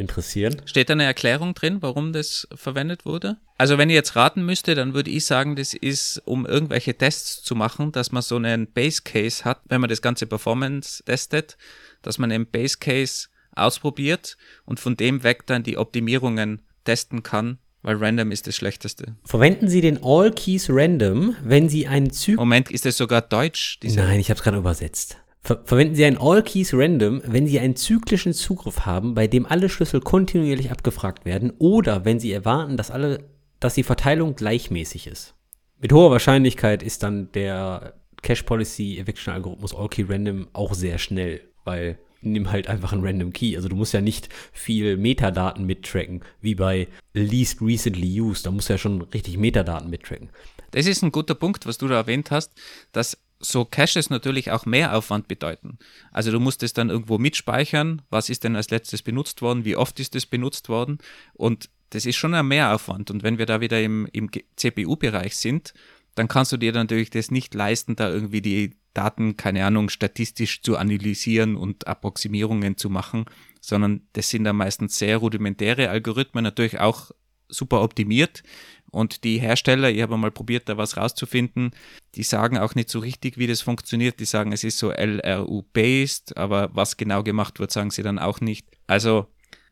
interessieren. Steht da eine Erklärung drin, warum das verwendet wurde? Also wenn ich jetzt raten müsste, dann würde ich sagen, das ist, um irgendwelche Tests zu machen, dass man so einen Base Case hat, wenn man das ganze Performance testet, dass man einen Base Case ausprobiert und von dem weg dann die Optimierungen testen kann, weil Random ist das Schlechteste. Verwenden Sie den All Keys Random, wenn Sie einen Zyklus. Moment, ist das sogar Deutsch? Nein, ich habe es gerade übersetzt. Ver verwenden Sie ein All Keys Random, wenn Sie einen zyklischen Zugriff haben, bei dem alle Schlüssel kontinuierlich abgefragt werden oder wenn Sie erwarten, dass alle, dass die Verteilung gleichmäßig ist. Mit hoher Wahrscheinlichkeit ist dann der Cache Policy Eviction Algorithmus All Key Random auch sehr schnell, weil nimm halt einfach einen Random Key. Also du musst ja nicht viel Metadaten mittracken, wie bei Least Recently Used. Da musst du ja schon richtig Metadaten mittracken. Das ist ein guter Punkt, was du da erwähnt hast, dass so Caches natürlich auch mehr Aufwand bedeuten. Also du musst es dann irgendwo mitspeichern, was ist denn als letztes benutzt worden, wie oft ist es benutzt worden und das ist schon ein Mehraufwand. Und wenn wir da wieder im, im CPU-Bereich sind, dann kannst du dir natürlich das nicht leisten, da irgendwie die Daten, keine Ahnung, statistisch zu analysieren und Approximierungen zu machen, sondern das sind dann meistens sehr rudimentäre Algorithmen, natürlich auch super optimiert, und die Hersteller, ich habe mal probiert, da was rauszufinden, die sagen auch nicht so richtig, wie das funktioniert. Die sagen, es ist so LRU-based, aber was genau gemacht wird, sagen sie dann auch nicht. Also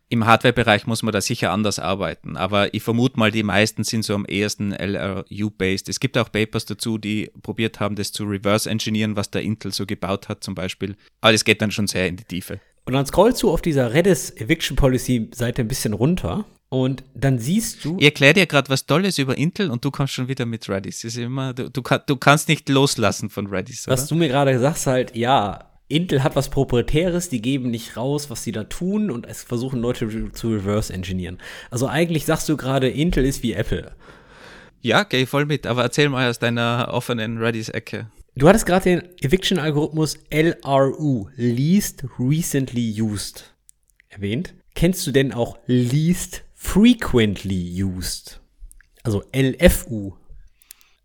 im Hardware-Bereich muss man da sicher anders arbeiten, aber ich vermute mal, die meisten sind so am ehesten LRU-based. Es gibt auch Papers dazu, die probiert haben, das zu reverse-engineeren, was der Intel so gebaut hat zum Beispiel. Aber das geht dann schon sehr in die Tiefe. Und dann scrollst du auf dieser Redis Eviction Policy Seite ein bisschen runter und dann siehst du. Ich erkläre dir gerade was Tolles über Intel und du kommst schon wieder mit Redis. ist immer, du, du, du kannst nicht loslassen von Redis. Oder? Was du mir gerade sagst, halt, ja, Intel hat was Proprietäres, die geben nicht raus, was sie da tun und es versuchen Leute zu reverse engineeren. Also eigentlich sagst du gerade, Intel ist wie Apple. Ja, geh voll mit, aber erzähl mal aus deiner offenen Redis-Ecke. Du hattest gerade den Eviction-Algorithmus LRU, Least Recently Used, erwähnt. Kennst du denn auch Least Frequently Used? Also LFU.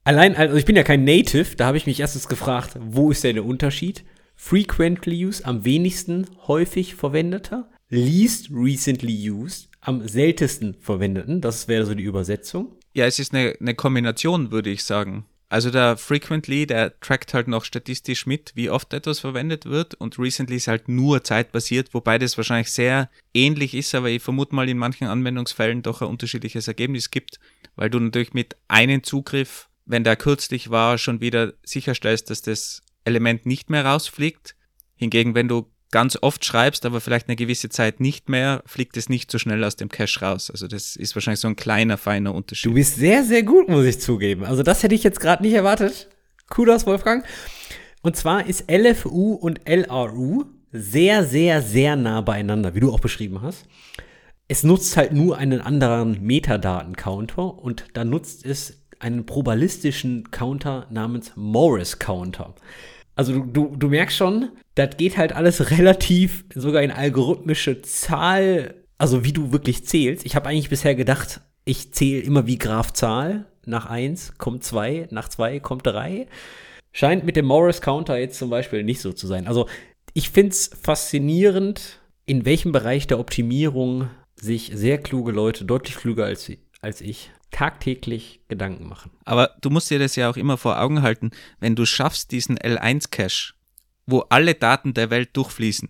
Allein, also ich bin ja kein Native, da habe ich mich erstens gefragt, wo ist denn der Unterschied? Frequently Used, am wenigsten häufig verwendeter. Least Recently Used, am seltensten verwendeten. Das wäre so die Übersetzung. Ja, es ist eine, eine Kombination, würde ich sagen. Also der Frequently, der trackt halt noch statistisch mit, wie oft etwas verwendet wird und Recently ist halt nur zeitbasiert, wobei das wahrscheinlich sehr ähnlich ist, aber ich vermute mal in manchen Anwendungsfällen doch ein unterschiedliches Ergebnis gibt, weil du natürlich mit einem Zugriff, wenn der kürzlich war, schon wieder sicherstellst, dass das Element nicht mehr rausfliegt. Hingegen, wenn du ganz oft schreibst, aber vielleicht eine gewisse Zeit nicht mehr, fliegt es nicht so schnell aus dem Cache raus. Also das ist wahrscheinlich so ein kleiner, feiner Unterschied. Du bist sehr, sehr gut, muss ich zugeben. Also das hätte ich jetzt gerade nicht erwartet. Kudos, Wolfgang. Und zwar ist LFU und LRU sehr, sehr, sehr nah beieinander, wie du auch beschrieben hast. Es nutzt halt nur einen anderen Metadaten-Counter und da nutzt es einen probabilistischen Counter namens Morris Counter. Also du, du, du merkst schon, das geht halt alles relativ sogar in algorithmische Zahl, also wie du wirklich zählst. Ich habe eigentlich bisher gedacht, ich zähle immer wie Graph Zahl. Nach 1 kommt 2, nach 2 kommt 3. Scheint mit dem Morris Counter jetzt zum Beispiel nicht so zu sein. Also ich finde es faszinierend, in welchem Bereich der Optimierung sich sehr kluge Leute, deutlich klüger als, als ich, tagtäglich Gedanken machen. Aber du musst dir das ja auch immer vor Augen halten, wenn du schaffst diesen L1-Cache, wo alle Daten der Welt durchfließen.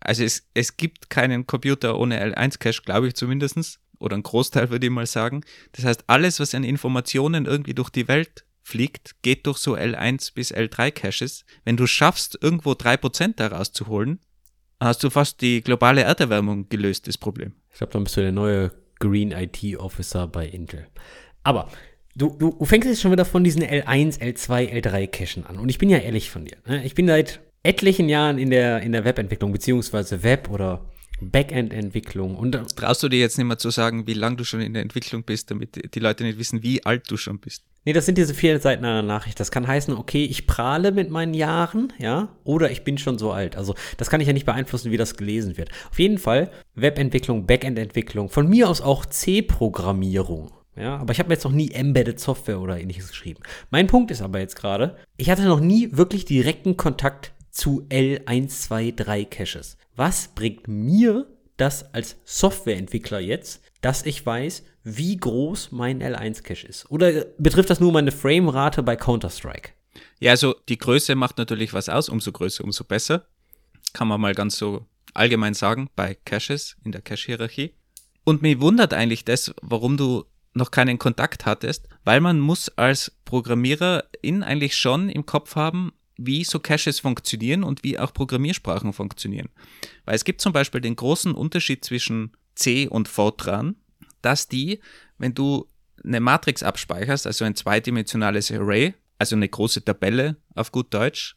Also es, es gibt keinen Computer ohne L1-Cache, glaube ich zumindestens oder ein Großteil würde ich mal sagen. Das heißt, alles, was an Informationen irgendwie durch die Welt fliegt, geht durch so L1 bis L3 Caches. Wenn du schaffst, irgendwo drei Prozent daraus zu holen, hast du fast die globale Erderwärmung gelöst, das Problem. Ich glaube, dann bist du der neue Green IT Officer bei Intel. Aber du, du, du fängst jetzt schon wieder von diesen L1, L2, L3 Cachen an. Und ich bin ja ehrlich von dir. Ne? Ich bin seit etlichen Jahren in der, in der Webentwicklung, beziehungsweise Web- oder Backend-Entwicklung. Und traust du dir jetzt nicht mehr zu sagen, wie lange du schon in der Entwicklung bist, damit die Leute nicht wissen, wie alt du schon bist? Nee, das sind diese vier Seiten einer Nachricht. Das kann heißen, okay, ich prahle mit meinen Jahren, ja, oder ich bin schon so alt. Also, das kann ich ja nicht beeinflussen, wie das gelesen wird. Auf jeden Fall Webentwicklung, Backend-Entwicklung, von mir aus auch C-Programmierung. Ja, aber ich habe mir jetzt noch nie Embedded Software oder ähnliches geschrieben. Mein Punkt ist aber jetzt gerade, ich hatte noch nie wirklich direkten Kontakt zu L123 Caches. Was bringt mir das als Softwareentwickler jetzt, dass ich weiß, wie groß mein L1-Cache ist? Oder betrifft das nur meine Framerate bei Counter-Strike? Ja, also die Größe macht natürlich was aus, umso größer, umso besser. Kann man mal ganz so allgemein sagen, bei Caches in der Cache-Hierarchie. Und mich wundert eigentlich das, warum du noch keinen Kontakt hattest, weil man muss als Programmierer in eigentlich schon im Kopf haben, wie so Caches funktionieren und wie auch Programmiersprachen funktionieren. Weil es gibt zum Beispiel den großen Unterschied zwischen C und Fortran, dass die, wenn du eine Matrix abspeicherst, also ein zweidimensionales Array, also eine große Tabelle auf gut Deutsch,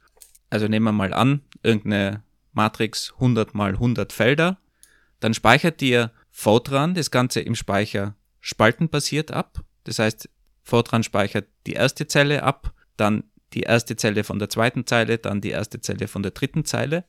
also nehmen wir mal an, irgendeine Matrix 100 mal 100 Felder, dann speichert dir Fortran das Ganze im Speicher spaltenbasiert ab. Das heißt, Fortran speichert die erste Zelle ab, dann die erste Zelle von der zweiten Zeile, dann die erste Zelle von der dritten Zeile.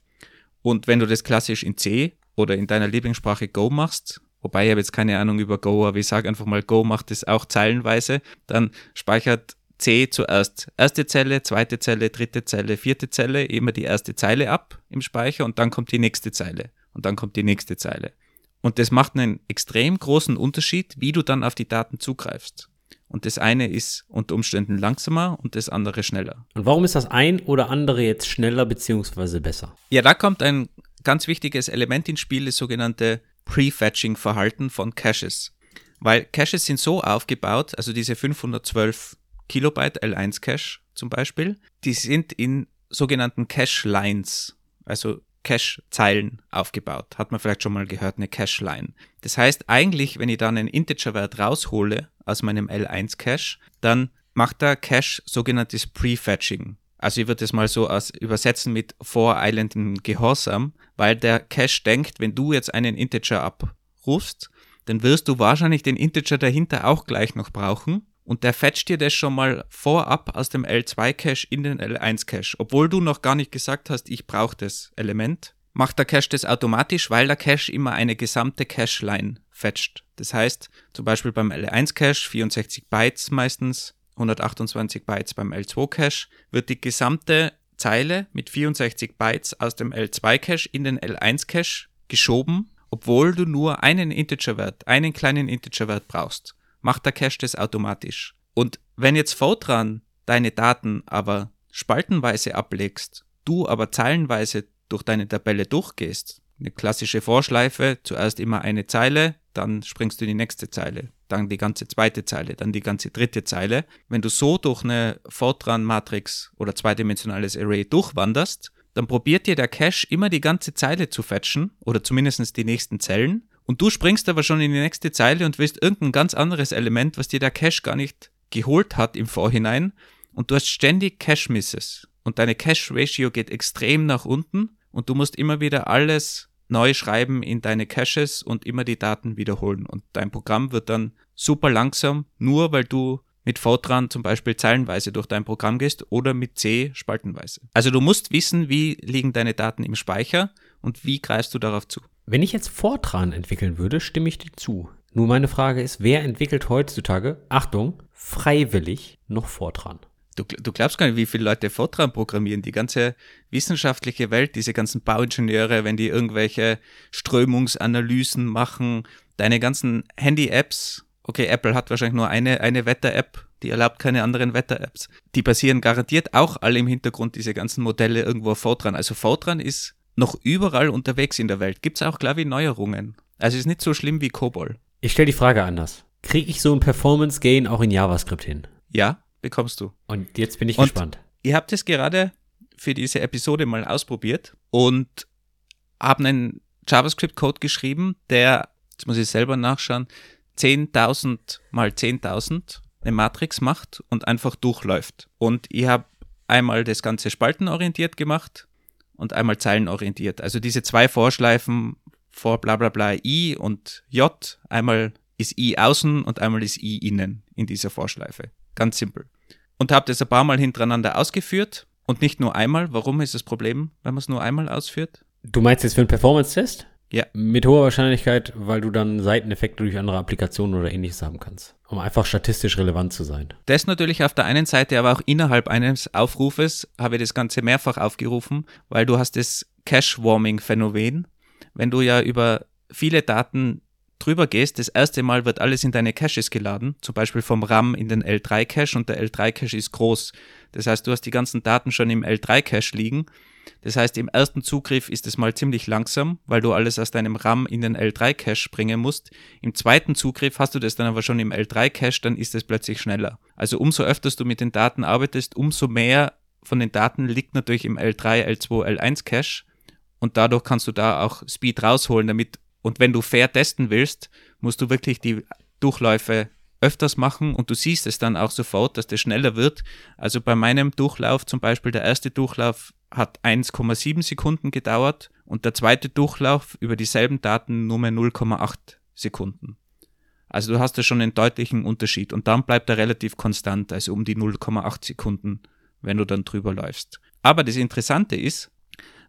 Und wenn du das klassisch in C oder in deiner Lieblingssprache Go machst, wobei ich habe jetzt keine Ahnung über Go, aber ich sage einfach mal Go macht es auch zeilenweise, dann speichert C zuerst erste Zelle, zweite Zelle, dritte Zelle, vierte Zelle, immer die erste Zeile ab im Speicher und dann kommt die nächste Zeile und dann kommt die nächste Zeile. Und das macht einen extrem großen Unterschied, wie du dann auf die Daten zugreifst. Und das eine ist unter Umständen langsamer und das andere schneller. Und warum ist das ein oder andere jetzt schneller bzw. besser? Ja, da kommt ein ganz wichtiges Element ins Spiel, das sogenannte Prefetching-Verhalten von Caches. Weil Caches sind so aufgebaut, also diese 512 Kilobyte L1 Cache zum Beispiel, die sind in sogenannten Cache Lines, also Cache-Zeilen aufgebaut. Hat man vielleicht schon mal gehört, eine Cache-Line. Das heißt, eigentlich, wenn ich dann einen Integer-Wert raushole aus meinem L1-Cache, dann macht der Cache sogenanntes Prefetching. Also ich würde das mal so aus übersetzen mit voreilendem Gehorsam, weil der Cache denkt, wenn du jetzt einen Integer abrufst, dann wirst du wahrscheinlich den Integer dahinter auch gleich noch brauchen und der fetcht dir das schon mal vorab aus dem L2-Cache in den L1-Cache, obwohl du noch gar nicht gesagt hast, ich brauche das Element. Macht der Cache das automatisch, weil der Cache immer eine gesamte Cache-Line fetcht. Das heißt, zum Beispiel beim L1-Cache 64 Bytes meistens, 128 Bytes beim L2-Cache, wird die gesamte Zeile mit 64 Bytes aus dem L2-Cache in den L1-Cache geschoben, obwohl du nur einen Integerwert, einen kleinen Integerwert brauchst macht der Cache das automatisch. Und wenn jetzt Fortran deine Daten aber spaltenweise ablegst, du aber zeilenweise durch deine Tabelle durchgehst, eine klassische Vorschleife, zuerst immer eine Zeile, dann springst du in die nächste Zeile, dann die ganze zweite Zeile, dann die ganze dritte Zeile. Wenn du so durch eine Fortran-Matrix oder zweidimensionales Array durchwanderst, dann probiert dir der Cache immer die ganze Zeile zu fetchen oder zumindest die nächsten Zellen und du springst aber schon in die nächste Zeile und willst irgendein ganz anderes Element, was dir der Cache gar nicht geholt hat im Vorhinein. Und du hast ständig Cache-Misses. Und deine Cache-Ratio geht extrem nach unten. Und du musst immer wieder alles neu schreiben in deine Caches und immer die Daten wiederholen. Und dein Programm wird dann super langsam, nur weil du mit Fortran zum Beispiel zeilenweise durch dein Programm gehst oder mit C spaltenweise. Also du musst wissen, wie liegen deine Daten im Speicher und wie greifst du darauf zu. Wenn ich jetzt Fortran entwickeln würde, stimme ich dir zu. Nur meine Frage ist, wer entwickelt heutzutage, Achtung, freiwillig noch Fortran? Du, du glaubst gar nicht, wie viele Leute Fortran programmieren. Die ganze wissenschaftliche Welt, diese ganzen Bauingenieure, wenn die irgendwelche Strömungsanalysen machen, deine ganzen Handy-Apps, okay, Apple hat wahrscheinlich nur eine, eine Wetter-App, die erlaubt keine anderen Wetter-Apps. Die basieren garantiert auch alle im Hintergrund, diese ganzen Modelle irgendwo auf Fortran. Also Fortran ist noch überall unterwegs in der Welt. Gibt es auch, glaube ich, Neuerungen. Also ist nicht so schlimm wie COBOL. Ich stelle die Frage anders. Kriege ich so ein Performance-Gain auch in JavaScript hin? Ja, bekommst du. Und jetzt bin ich und gespannt. Ihr habt es gerade für diese Episode mal ausprobiert und haben einen JavaScript-Code geschrieben, der, jetzt muss ich selber nachschauen, 10.000 mal 10.000 eine Matrix macht und einfach durchläuft. Und ich habe einmal das Ganze spaltenorientiert gemacht und einmal zeilenorientiert. Also diese zwei Vorschleifen vor bla bla bla I und J, einmal ist I außen und einmal ist I innen in dieser Vorschleife. Ganz simpel. Und habe das ein paar Mal hintereinander ausgeführt und nicht nur einmal. Warum ist das Problem, wenn man es nur einmal ausführt? Du meinst jetzt für einen Performance-Test? Ja. Mit hoher Wahrscheinlichkeit, weil du dann Seiteneffekte durch andere Applikationen oder ähnliches haben kannst. Um einfach statistisch relevant zu sein. Das natürlich auf der einen Seite, aber auch innerhalb eines Aufrufes habe ich das Ganze mehrfach aufgerufen, weil du hast das Cache-Warming-Phänomen. Wenn du ja über viele Daten drüber gehst, das erste Mal wird alles in deine Caches geladen, zum Beispiel vom RAM in den L3-Cache und der L3-Cache ist groß. Das heißt, du hast die ganzen Daten schon im L3-Cache liegen das heißt, im ersten Zugriff ist es mal ziemlich langsam, weil du alles aus deinem RAM in den L3-Cache bringen musst. Im zweiten Zugriff hast du das dann aber schon im L3-Cache, dann ist es plötzlich schneller. Also umso öfters du mit den Daten arbeitest, umso mehr von den Daten liegt natürlich im L3, L2, L1-Cache und dadurch kannst du da auch Speed rausholen, damit und wenn du fair testen willst, musst du wirklich die Durchläufe öfters machen und du siehst es dann auch sofort, dass das schneller wird. Also bei meinem Durchlauf zum Beispiel, der erste Durchlauf hat 1,7 Sekunden gedauert und der zweite Durchlauf über dieselben Daten nur mehr 0,8 Sekunden. Also du hast da schon einen deutlichen Unterschied und dann bleibt er relativ konstant, also um die 0,8 Sekunden, wenn du dann drüber läufst. Aber das Interessante ist,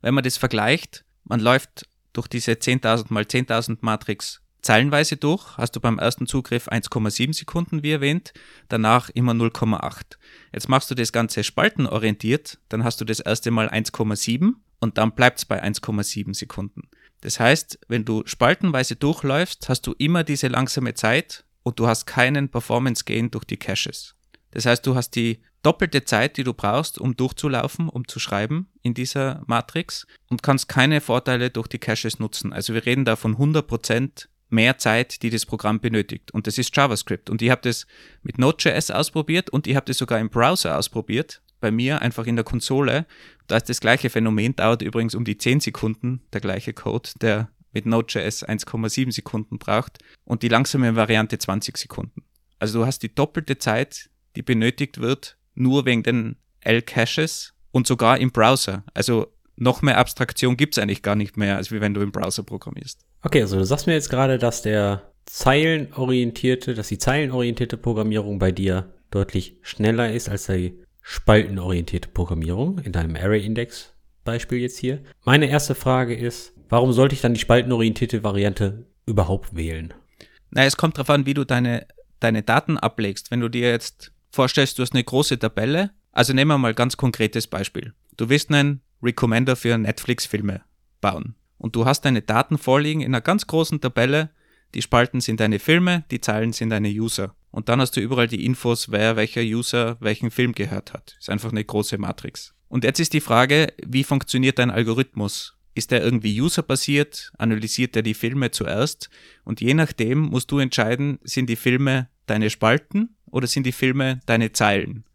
wenn man das vergleicht, man läuft durch diese 10.000 mal 10.000 Matrix Zeilenweise durch hast du beim ersten Zugriff 1,7 Sekunden, wie erwähnt, danach immer 0,8. Jetzt machst du das Ganze spaltenorientiert, dann hast du das erste Mal 1,7 und dann bleibt es bei 1,7 Sekunden. Das heißt, wenn du spaltenweise durchläufst, hast du immer diese langsame Zeit und du hast keinen Performance Gain durch die Caches. Das heißt, du hast die doppelte Zeit, die du brauchst, um durchzulaufen, um zu schreiben in dieser Matrix und kannst keine Vorteile durch die Caches nutzen. Also wir reden da von 100% mehr Zeit, die das Programm benötigt. Und das ist JavaScript. Und ich habe das mit Node.js ausprobiert und ich habe das sogar im Browser ausprobiert. Bei mir einfach in der Konsole. Da ist das gleiche Phänomen, dauert übrigens um die 10 Sekunden, der gleiche Code, der mit Node.js 1,7 Sekunden braucht und die langsame Variante 20 Sekunden. Also du hast die doppelte Zeit, die benötigt wird, nur wegen den L-Caches und sogar im Browser. Also noch mehr Abstraktion gibt es eigentlich gar nicht mehr, als wie wenn du im Browser programmierst. Okay, also du sagst mir jetzt gerade, dass der zeilenorientierte, dass die zeilenorientierte Programmierung bei dir deutlich schneller ist als die spaltenorientierte Programmierung in deinem Array-Index Beispiel jetzt hier. Meine erste Frage ist, warum sollte ich dann die spaltenorientierte Variante überhaupt wählen? Na, es kommt darauf an, wie du deine, deine Daten ablegst. Wenn du dir jetzt vorstellst, du hast eine große Tabelle, also nehmen wir mal ein ganz konkretes Beispiel. Du willst einen Recommender für Netflix-Filme bauen und du hast deine Daten vorliegen in einer ganz großen Tabelle. Die Spalten sind deine Filme, die Zeilen sind deine User. Und dann hast du überall die Infos, wer welcher User welchen Film gehört hat. Ist einfach eine große Matrix. Und jetzt ist die Frage, wie funktioniert dein Algorithmus? Ist der irgendwie userbasiert? Analysiert er die Filme zuerst? Und je nachdem musst du entscheiden, sind die Filme deine Spalten oder sind die Filme deine Zeilen?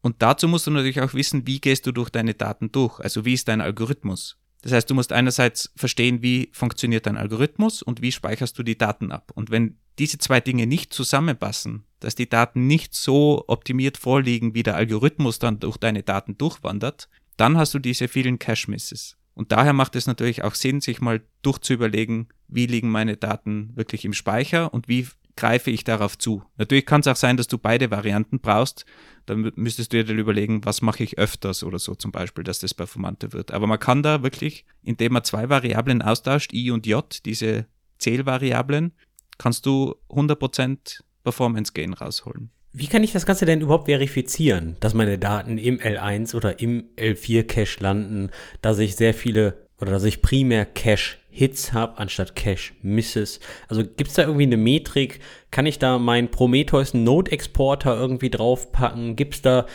Und dazu musst du natürlich auch wissen, wie gehst du durch deine Daten durch? Also wie ist dein Algorithmus? Das heißt, du musst einerseits verstehen, wie funktioniert dein Algorithmus und wie speicherst du die Daten ab. Und wenn diese zwei Dinge nicht zusammenpassen, dass die Daten nicht so optimiert vorliegen, wie der Algorithmus dann durch deine Daten durchwandert, dann hast du diese vielen Cache-Misses. Und daher macht es natürlich auch Sinn, sich mal durchzuüberlegen, wie liegen meine Daten wirklich im Speicher und wie greife ich darauf zu. Natürlich kann es auch sein, dass du beide Varianten brauchst. Dann müsstest du dir dann überlegen, was mache ich öfters oder so zum Beispiel, dass das performanter wird. Aber man kann da wirklich, indem man zwei Variablen austauscht, i und j, diese Zählvariablen, kannst du 100% Performance Gain rausholen. Wie kann ich das Ganze denn überhaupt verifizieren, dass meine Daten im L1 oder im L4 Cache landen, dass ich sehr viele oder dass ich primär Cache Hits habe anstatt Cache Misses? Also gibt es da irgendwie eine Metrik? Kann ich da meinen Prometheus Node Exporter irgendwie draufpacken? Gibt es da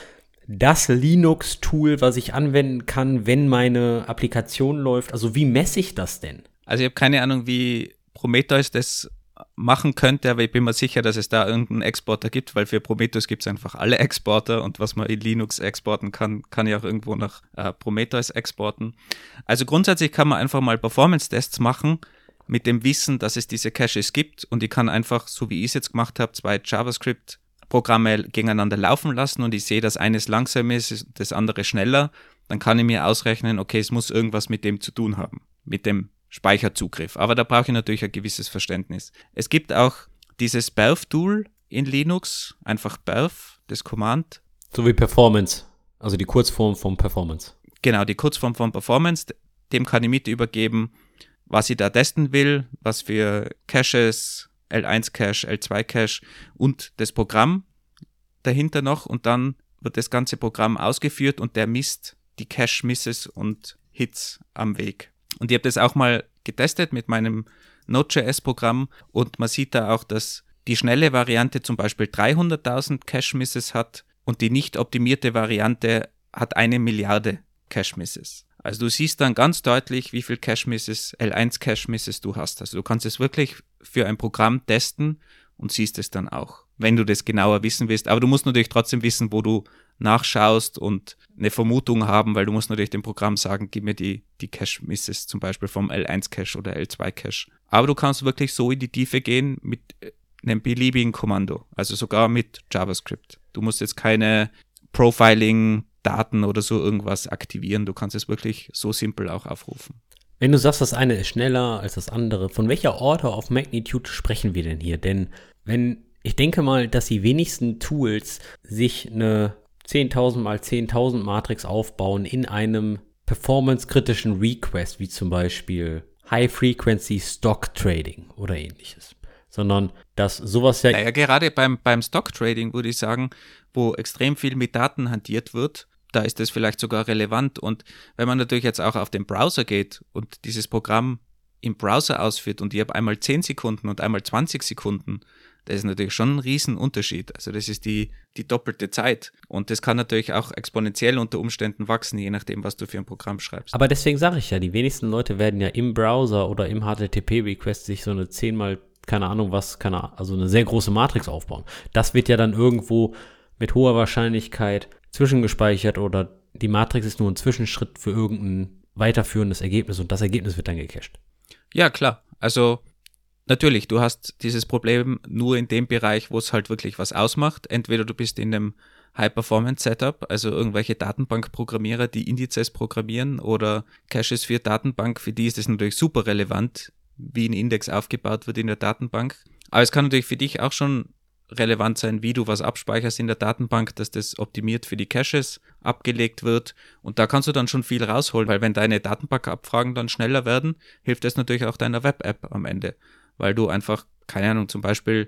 das Linux-Tool, was ich anwenden kann, wenn meine Applikation läuft? Also wie messe ich das denn? Also ich habe keine Ahnung, wie Prometheus das machen könnte, aber ich bin mir sicher, dass es da irgendeinen Exporter gibt, weil für Prometheus gibt es einfach alle Exporter und was man in Linux exporten kann, kann ich auch irgendwo nach äh, Prometheus exporten. Also grundsätzlich kann man einfach mal Performance-Tests machen mit dem Wissen, dass es diese Caches gibt und ich kann einfach, so wie ich es jetzt gemacht habe, zwei JavaScript Programme gegeneinander laufen lassen und ich sehe, dass eines langsam ist, das andere schneller, dann kann ich mir ausrechnen, okay, es muss irgendwas mit dem zu tun haben, mit dem Speicherzugriff. Aber da brauche ich natürlich ein gewisses Verständnis. Es gibt auch dieses Perf-Tool in Linux, einfach Perf, das Command. So wie Performance, also die Kurzform von Performance. Genau, die Kurzform von Performance, dem kann ich mit übergeben, was ich da testen will, was für Caches, L1-Cache, L2-Cache und das Programm dahinter noch und dann wird das ganze Programm ausgeführt und der misst die Cache-Misses und Hits am Weg. Und ich habe das auch mal getestet mit meinem Node.js-Programm und man sieht da auch, dass die schnelle Variante zum Beispiel 300.000 Cache-Misses hat und die nicht optimierte Variante hat eine Milliarde Cache-Misses. Also du siehst dann ganz deutlich, wie viel Cache-Misses, L1 Cache-Misses du hast. Also du kannst es wirklich für ein Programm testen und siehst es dann auch, wenn du das genauer wissen willst. Aber du musst natürlich trotzdem wissen, wo du nachschaust und eine Vermutung haben, weil du musst natürlich dem Programm sagen, gib mir die, die Cache-Misses zum Beispiel vom L1-Cache oder L2-Cache. Aber du kannst wirklich so in die Tiefe gehen mit äh, einem beliebigen Kommando, also sogar mit JavaScript. Du musst jetzt keine Profiling-Daten oder so irgendwas aktivieren, du kannst es wirklich so simpel auch aufrufen. Wenn du sagst, das eine ist schneller als das andere, von welcher Order of Magnitude sprechen wir denn hier? Denn wenn ich denke mal, dass die wenigsten Tools sich eine 10.000 mal 10.000 Matrix aufbauen in einem performance-kritischen Request, wie zum Beispiel High-Frequency Stock Trading oder ähnliches. Sondern dass sowas ja. Naja, gerade beim, beim Stock Trading würde ich sagen, wo extrem viel mit Daten hantiert wird, da ist das vielleicht sogar relevant. Und wenn man natürlich jetzt auch auf den Browser geht und dieses Programm im Browser ausführt und ich habe einmal 10 Sekunden und einmal 20 Sekunden, das ist natürlich schon ein Riesenunterschied. Also das ist die, die doppelte Zeit. Und das kann natürlich auch exponentiell unter Umständen wachsen, je nachdem, was du für ein Programm schreibst. Aber deswegen sage ich ja, die wenigsten Leute werden ja im Browser oder im HTTP-Request sich so eine zehnmal, keine Ahnung was, keine Ahnung, also eine sehr große Matrix aufbauen. Das wird ja dann irgendwo mit hoher Wahrscheinlichkeit zwischengespeichert oder die Matrix ist nur ein Zwischenschritt für irgendein weiterführendes Ergebnis und das Ergebnis wird dann gecached. Ja, klar. Also natürlich, du hast dieses Problem nur in dem Bereich, wo es halt wirklich was ausmacht. Entweder du bist in einem High-Performance-Setup, also irgendwelche Datenbank-Programmierer, die Indizes programmieren oder Caches für Datenbank, für die ist es natürlich super relevant, wie ein Index aufgebaut wird in der Datenbank. Aber es kann natürlich für dich auch schon relevant sein, wie du was abspeicherst in der Datenbank, dass das optimiert für die Caches abgelegt wird. Und da kannst du dann schon viel rausholen, weil wenn deine Datenbankabfragen dann schneller werden, hilft das natürlich auch deiner Web-App am Ende, weil du einfach, keine Ahnung, zum Beispiel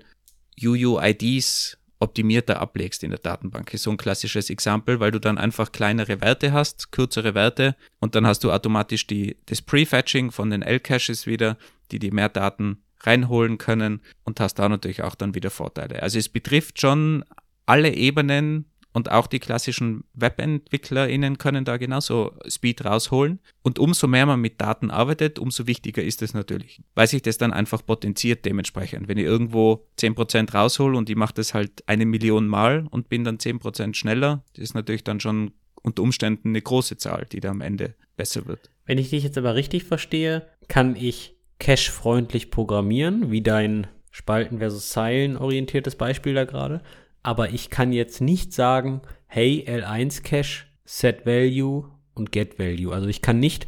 UUIDs optimierter ablegst in der Datenbank. Ist so ein klassisches Exempel, weil du dann einfach kleinere Werte hast, kürzere Werte und dann hast du automatisch die, das Prefetching von den L-Caches wieder, die die mehr Daten reinholen können und hast da natürlich auch dann wieder Vorteile. Also es betrifft schon alle Ebenen und auch die klassischen WebentwicklerInnen können da genauso Speed rausholen. Und umso mehr man mit Daten arbeitet, umso wichtiger ist es natürlich. Weil sich das dann einfach potenziert dementsprechend. Wenn ich irgendwo 10% raushole und ich mache das halt eine Million Mal und bin dann 10% schneller, das ist natürlich dann schon unter Umständen eine große Zahl, die da am Ende besser wird. Wenn ich dich jetzt aber richtig verstehe, kann ich cache-freundlich programmieren, wie dein Spalten versus Zeilen orientiertes Beispiel da gerade. Aber ich kann jetzt nicht sagen, hey, L1 Cache, Set Value und Get Value. Also ich kann nicht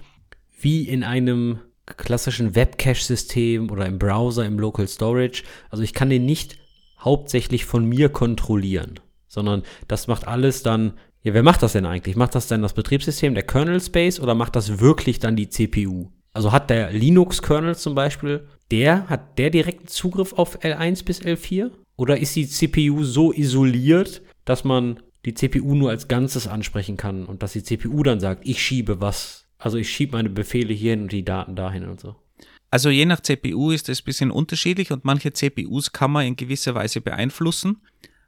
wie in einem klassischen Web-Cache-System oder im Browser, im Local Storage, also ich kann den nicht hauptsächlich von mir kontrollieren, sondern das macht alles dann, ja, wer macht das denn eigentlich? Macht das dann das Betriebssystem, der Kernel Space oder macht das wirklich dann die CPU? Also hat der Linux-Kernel zum Beispiel, der hat der direkten Zugriff auf L1 bis L4? Oder ist die CPU so isoliert, dass man die CPU nur als Ganzes ansprechen kann und dass die CPU dann sagt, ich schiebe was. Also ich schiebe meine Befehle hierhin und die Daten dahin und so. Also je nach CPU ist es ein bisschen unterschiedlich und manche CPUs kann man in gewisser Weise beeinflussen.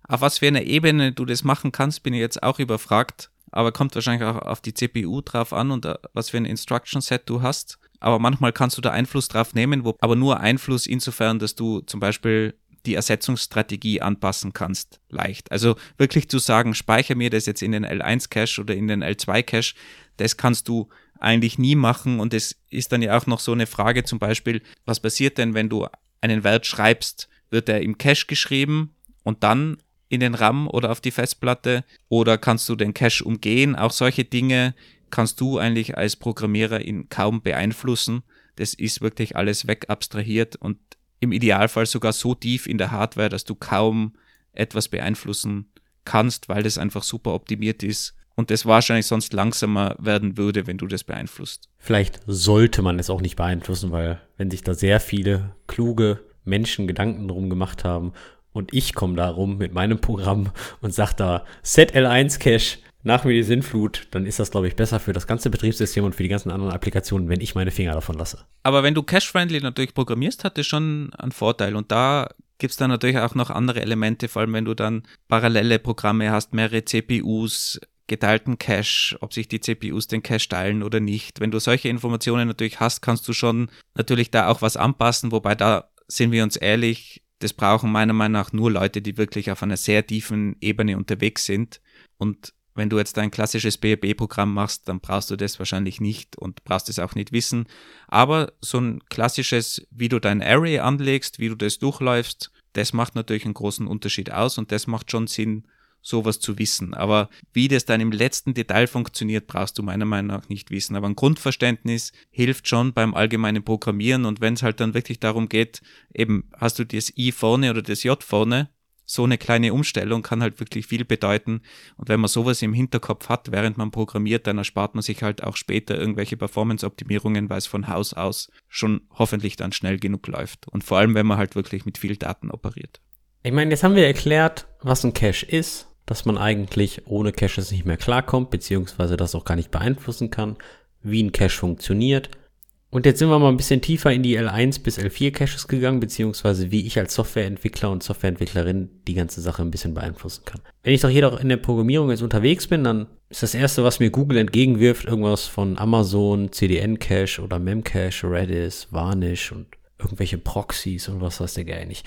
Auf was für eine Ebene du das machen kannst, bin ich jetzt auch überfragt. Aber kommt wahrscheinlich auch auf die CPU drauf an und äh, was für ein Instruction Set du hast aber manchmal kannst du da Einfluss drauf nehmen, wo, aber nur Einfluss insofern, dass du zum Beispiel die Ersetzungsstrategie anpassen kannst, leicht. Also wirklich zu sagen, speichere mir das jetzt in den L1-Cache oder in den L2-Cache, das kannst du eigentlich nie machen und es ist dann ja auch noch so eine Frage zum Beispiel, was passiert denn, wenn du einen Wert schreibst, wird er im Cache geschrieben und dann in den RAM oder auf die Festplatte oder kannst du den Cache umgehen? Auch solche Dinge kannst du eigentlich als Programmierer ihn kaum beeinflussen. Das ist wirklich alles wegabstrahiert und im Idealfall sogar so tief in der Hardware, dass du kaum etwas beeinflussen kannst, weil das einfach super optimiert ist und das wahrscheinlich sonst langsamer werden würde, wenn du das beeinflusst. Vielleicht sollte man es auch nicht beeinflussen, weil wenn sich da sehr viele kluge Menschen Gedanken drum gemacht haben und ich komme da rum mit meinem Programm und sag da Set L1 Cache nach mir die Sinnflut, dann ist das, glaube ich, besser für das ganze Betriebssystem und für die ganzen anderen Applikationen, wenn ich meine Finger davon lasse. Aber wenn du cache-friendly natürlich programmierst, hat das schon einen Vorteil. Und da gibt es dann natürlich auch noch andere Elemente, vor allem wenn du dann parallele Programme hast, mehrere CPUs, geteilten Cache, ob sich die CPUs den Cache teilen oder nicht. Wenn du solche Informationen natürlich hast, kannst du schon natürlich da auch was anpassen, wobei da sind wir uns ehrlich, das brauchen meiner Meinung nach nur Leute, die wirklich auf einer sehr tiefen Ebene unterwegs sind. Und wenn du jetzt ein klassisches BRB-Programm machst, dann brauchst du das wahrscheinlich nicht und brauchst es auch nicht wissen. Aber so ein klassisches, wie du dein Array anlegst, wie du das durchläufst, das macht natürlich einen großen Unterschied aus und das macht schon Sinn, sowas zu wissen. Aber wie das dann im letzten Detail funktioniert, brauchst du meiner Meinung nach nicht wissen. Aber ein Grundverständnis hilft schon beim allgemeinen Programmieren und wenn es halt dann wirklich darum geht, eben hast du das I vorne oder das J vorne, so eine kleine Umstellung kann halt wirklich viel bedeuten. Und wenn man sowas im Hinterkopf hat, während man programmiert, dann erspart man sich halt auch später irgendwelche Performance-Optimierungen, weil es von Haus aus schon hoffentlich dann schnell genug läuft. Und vor allem, wenn man halt wirklich mit viel Daten operiert. Ich meine, jetzt haben wir erklärt, was ein Cache ist, dass man eigentlich ohne Caches nicht mehr klarkommt, beziehungsweise das auch gar nicht beeinflussen kann, wie ein Cache funktioniert, und jetzt sind wir mal ein bisschen tiefer in die L1 bis L4 Caches gegangen, beziehungsweise wie ich als Softwareentwickler und Softwareentwicklerin die ganze Sache ein bisschen beeinflussen kann. Wenn ich doch hier doch in der Programmierung jetzt unterwegs bin, dann ist das erste, was mir Google entgegenwirft, irgendwas von Amazon, CDN Cache oder Memcache, Redis, Varnish und irgendwelche Proxys und was weiß der Geil nicht.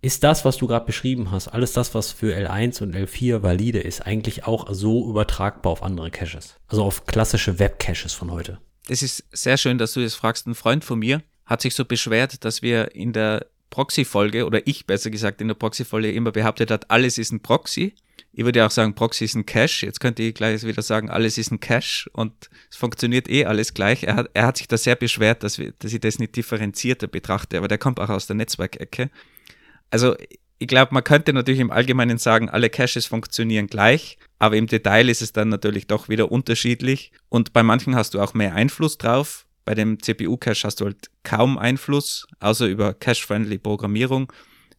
Ist das, was du gerade beschrieben hast, alles das, was für L1 und L4 valide ist, eigentlich auch so übertragbar auf andere Caches? Also auf klassische Web-Caches von heute? Das ist sehr schön, dass du das fragst. Ein Freund von mir hat sich so beschwert, dass wir in der Proxy-Folge, oder ich besser gesagt in der Proxy-Folge immer behauptet hat, alles ist ein Proxy. Ich würde auch sagen, Proxy ist ein Cache. Jetzt könnte ich gleich wieder sagen, alles ist ein Cache und es funktioniert eh alles gleich. Er hat, er hat sich da sehr beschwert, dass, wir, dass ich das nicht differenzierter betrachte, aber der kommt auch aus der Netzwerkecke. Also ich glaube, man könnte natürlich im Allgemeinen sagen, alle Caches funktionieren gleich, aber im Detail ist es dann natürlich doch wieder unterschiedlich. Und bei manchen hast du auch mehr Einfluss drauf. Bei dem CPU-Cache hast du halt kaum Einfluss, außer über Cache-friendly Programmierung.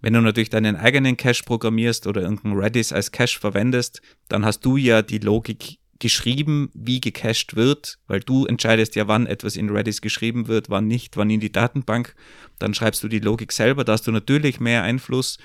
Wenn du natürlich deinen eigenen Cache programmierst oder irgendeinen Redis als Cache verwendest, dann hast du ja die Logik geschrieben, wie gecached wird, weil du entscheidest ja, wann etwas in Redis geschrieben wird, wann nicht, wann in die Datenbank. Dann schreibst du die Logik selber, da hast du natürlich mehr Einfluss.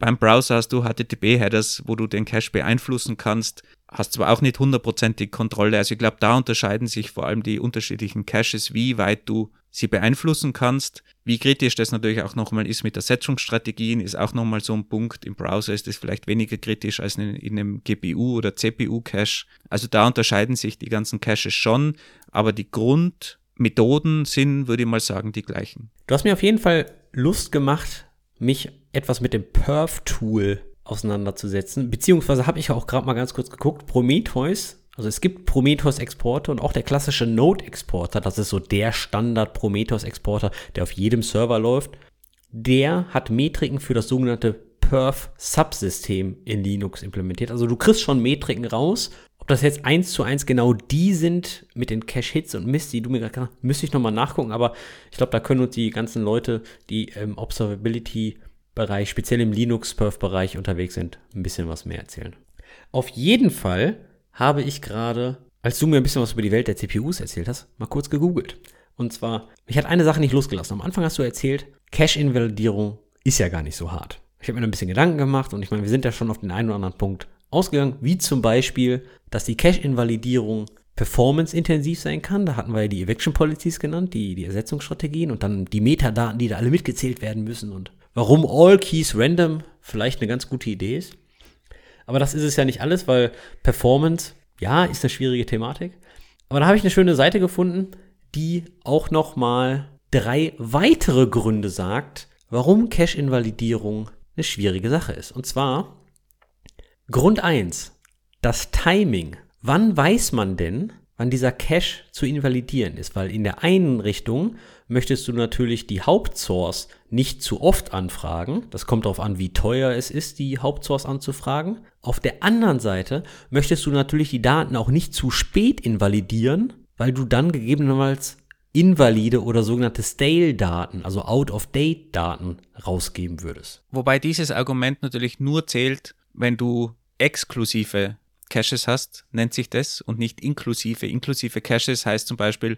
Beim Browser hast du HTTP-Headers, wo du den Cache beeinflussen kannst. Hast zwar auch nicht hundertprozentig Kontrolle. Also ich glaube, da unterscheiden sich vor allem die unterschiedlichen Caches, wie weit du sie beeinflussen kannst. Wie kritisch das natürlich auch nochmal ist mit der Setzungsstrategien, ist auch nochmal so ein Punkt. Im Browser ist das vielleicht weniger kritisch als in, in einem GPU oder CPU-Cache. Also da unterscheiden sich die ganzen Caches schon, aber die Grundmethoden sind, würde ich mal sagen, die gleichen. Du hast mir auf jeden Fall Lust gemacht, mich etwas mit dem Perf-Tool auseinanderzusetzen. Beziehungsweise habe ich auch gerade mal ganz kurz geguckt, Prometheus also es gibt Prometheus-Exporte und auch der klassische Node-Exporter, das ist so der Standard Prometheus-Exporter, der auf jedem Server läuft, der hat Metriken für das sogenannte Perf-Subsystem in Linux implementiert. Also du kriegst schon Metriken raus. Ob das jetzt eins zu eins genau die sind mit den Cache-Hits und Mist, die du mir gerade müsste ich nochmal nachgucken, aber ich glaube, da können uns die ganzen Leute, die im Observability-Bereich, speziell im Linux-Perf-Bereich unterwegs sind, ein bisschen was mehr erzählen. Auf jeden Fall habe ich gerade, als du mir ein bisschen was über die Welt der CPUs erzählt hast, mal kurz gegoogelt. Und zwar, ich hatte eine Sache nicht losgelassen. Am Anfang hast du erzählt, Cache-Invalidierung ist ja gar nicht so hart. Ich habe mir ein bisschen Gedanken gemacht und ich meine, wir sind ja schon auf den einen oder anderen Punkt ausgegangen, wie zum Beispiel, dass die Cache-Invalidierung performance-intensiv sein kann. Da hatten wir ja die Eviction Policies genannt, die, die Ersetzungsstrategien und dann die Metadaten, die da alle mitgezählt werden müssen und warum All Keys Random vielleicht eine ganz gute Idee ist. Aber das ist es ja nicht alles, weil Performance, ja, ist eine schwierige Thematik. Aber da habe ich eine schöne Seite gefunden, die auch noch mal drei weitere Gründe sagt, warum Cache-Invalidierung eine schwierige Sache ist. Und zwar Grund 1, das Timing. Wann weiß man denn, wann dieser Cache zu invalidieren ist, weil in der einen Richtung möchtest du natürlich die Hauptsource nicht zu oft anfragen. Das kommt darauf an, wie teuer es ist, die Hauptsource anzufragen. Auf der anderen Seite möchtest du natürlich die Daten auch nicht zu spät invalidieren, weil du dann gegebenenfalls invalide oder sogenannte Stale-Daten, also Out-of-Date-Daten rausgeben würdest. Wobei dieses Argument natürlich nur zählt, wenn du exklusive Caches hast, nennt sich das, und nicht inklusive. Inklusive Caches heißt zum Beispiel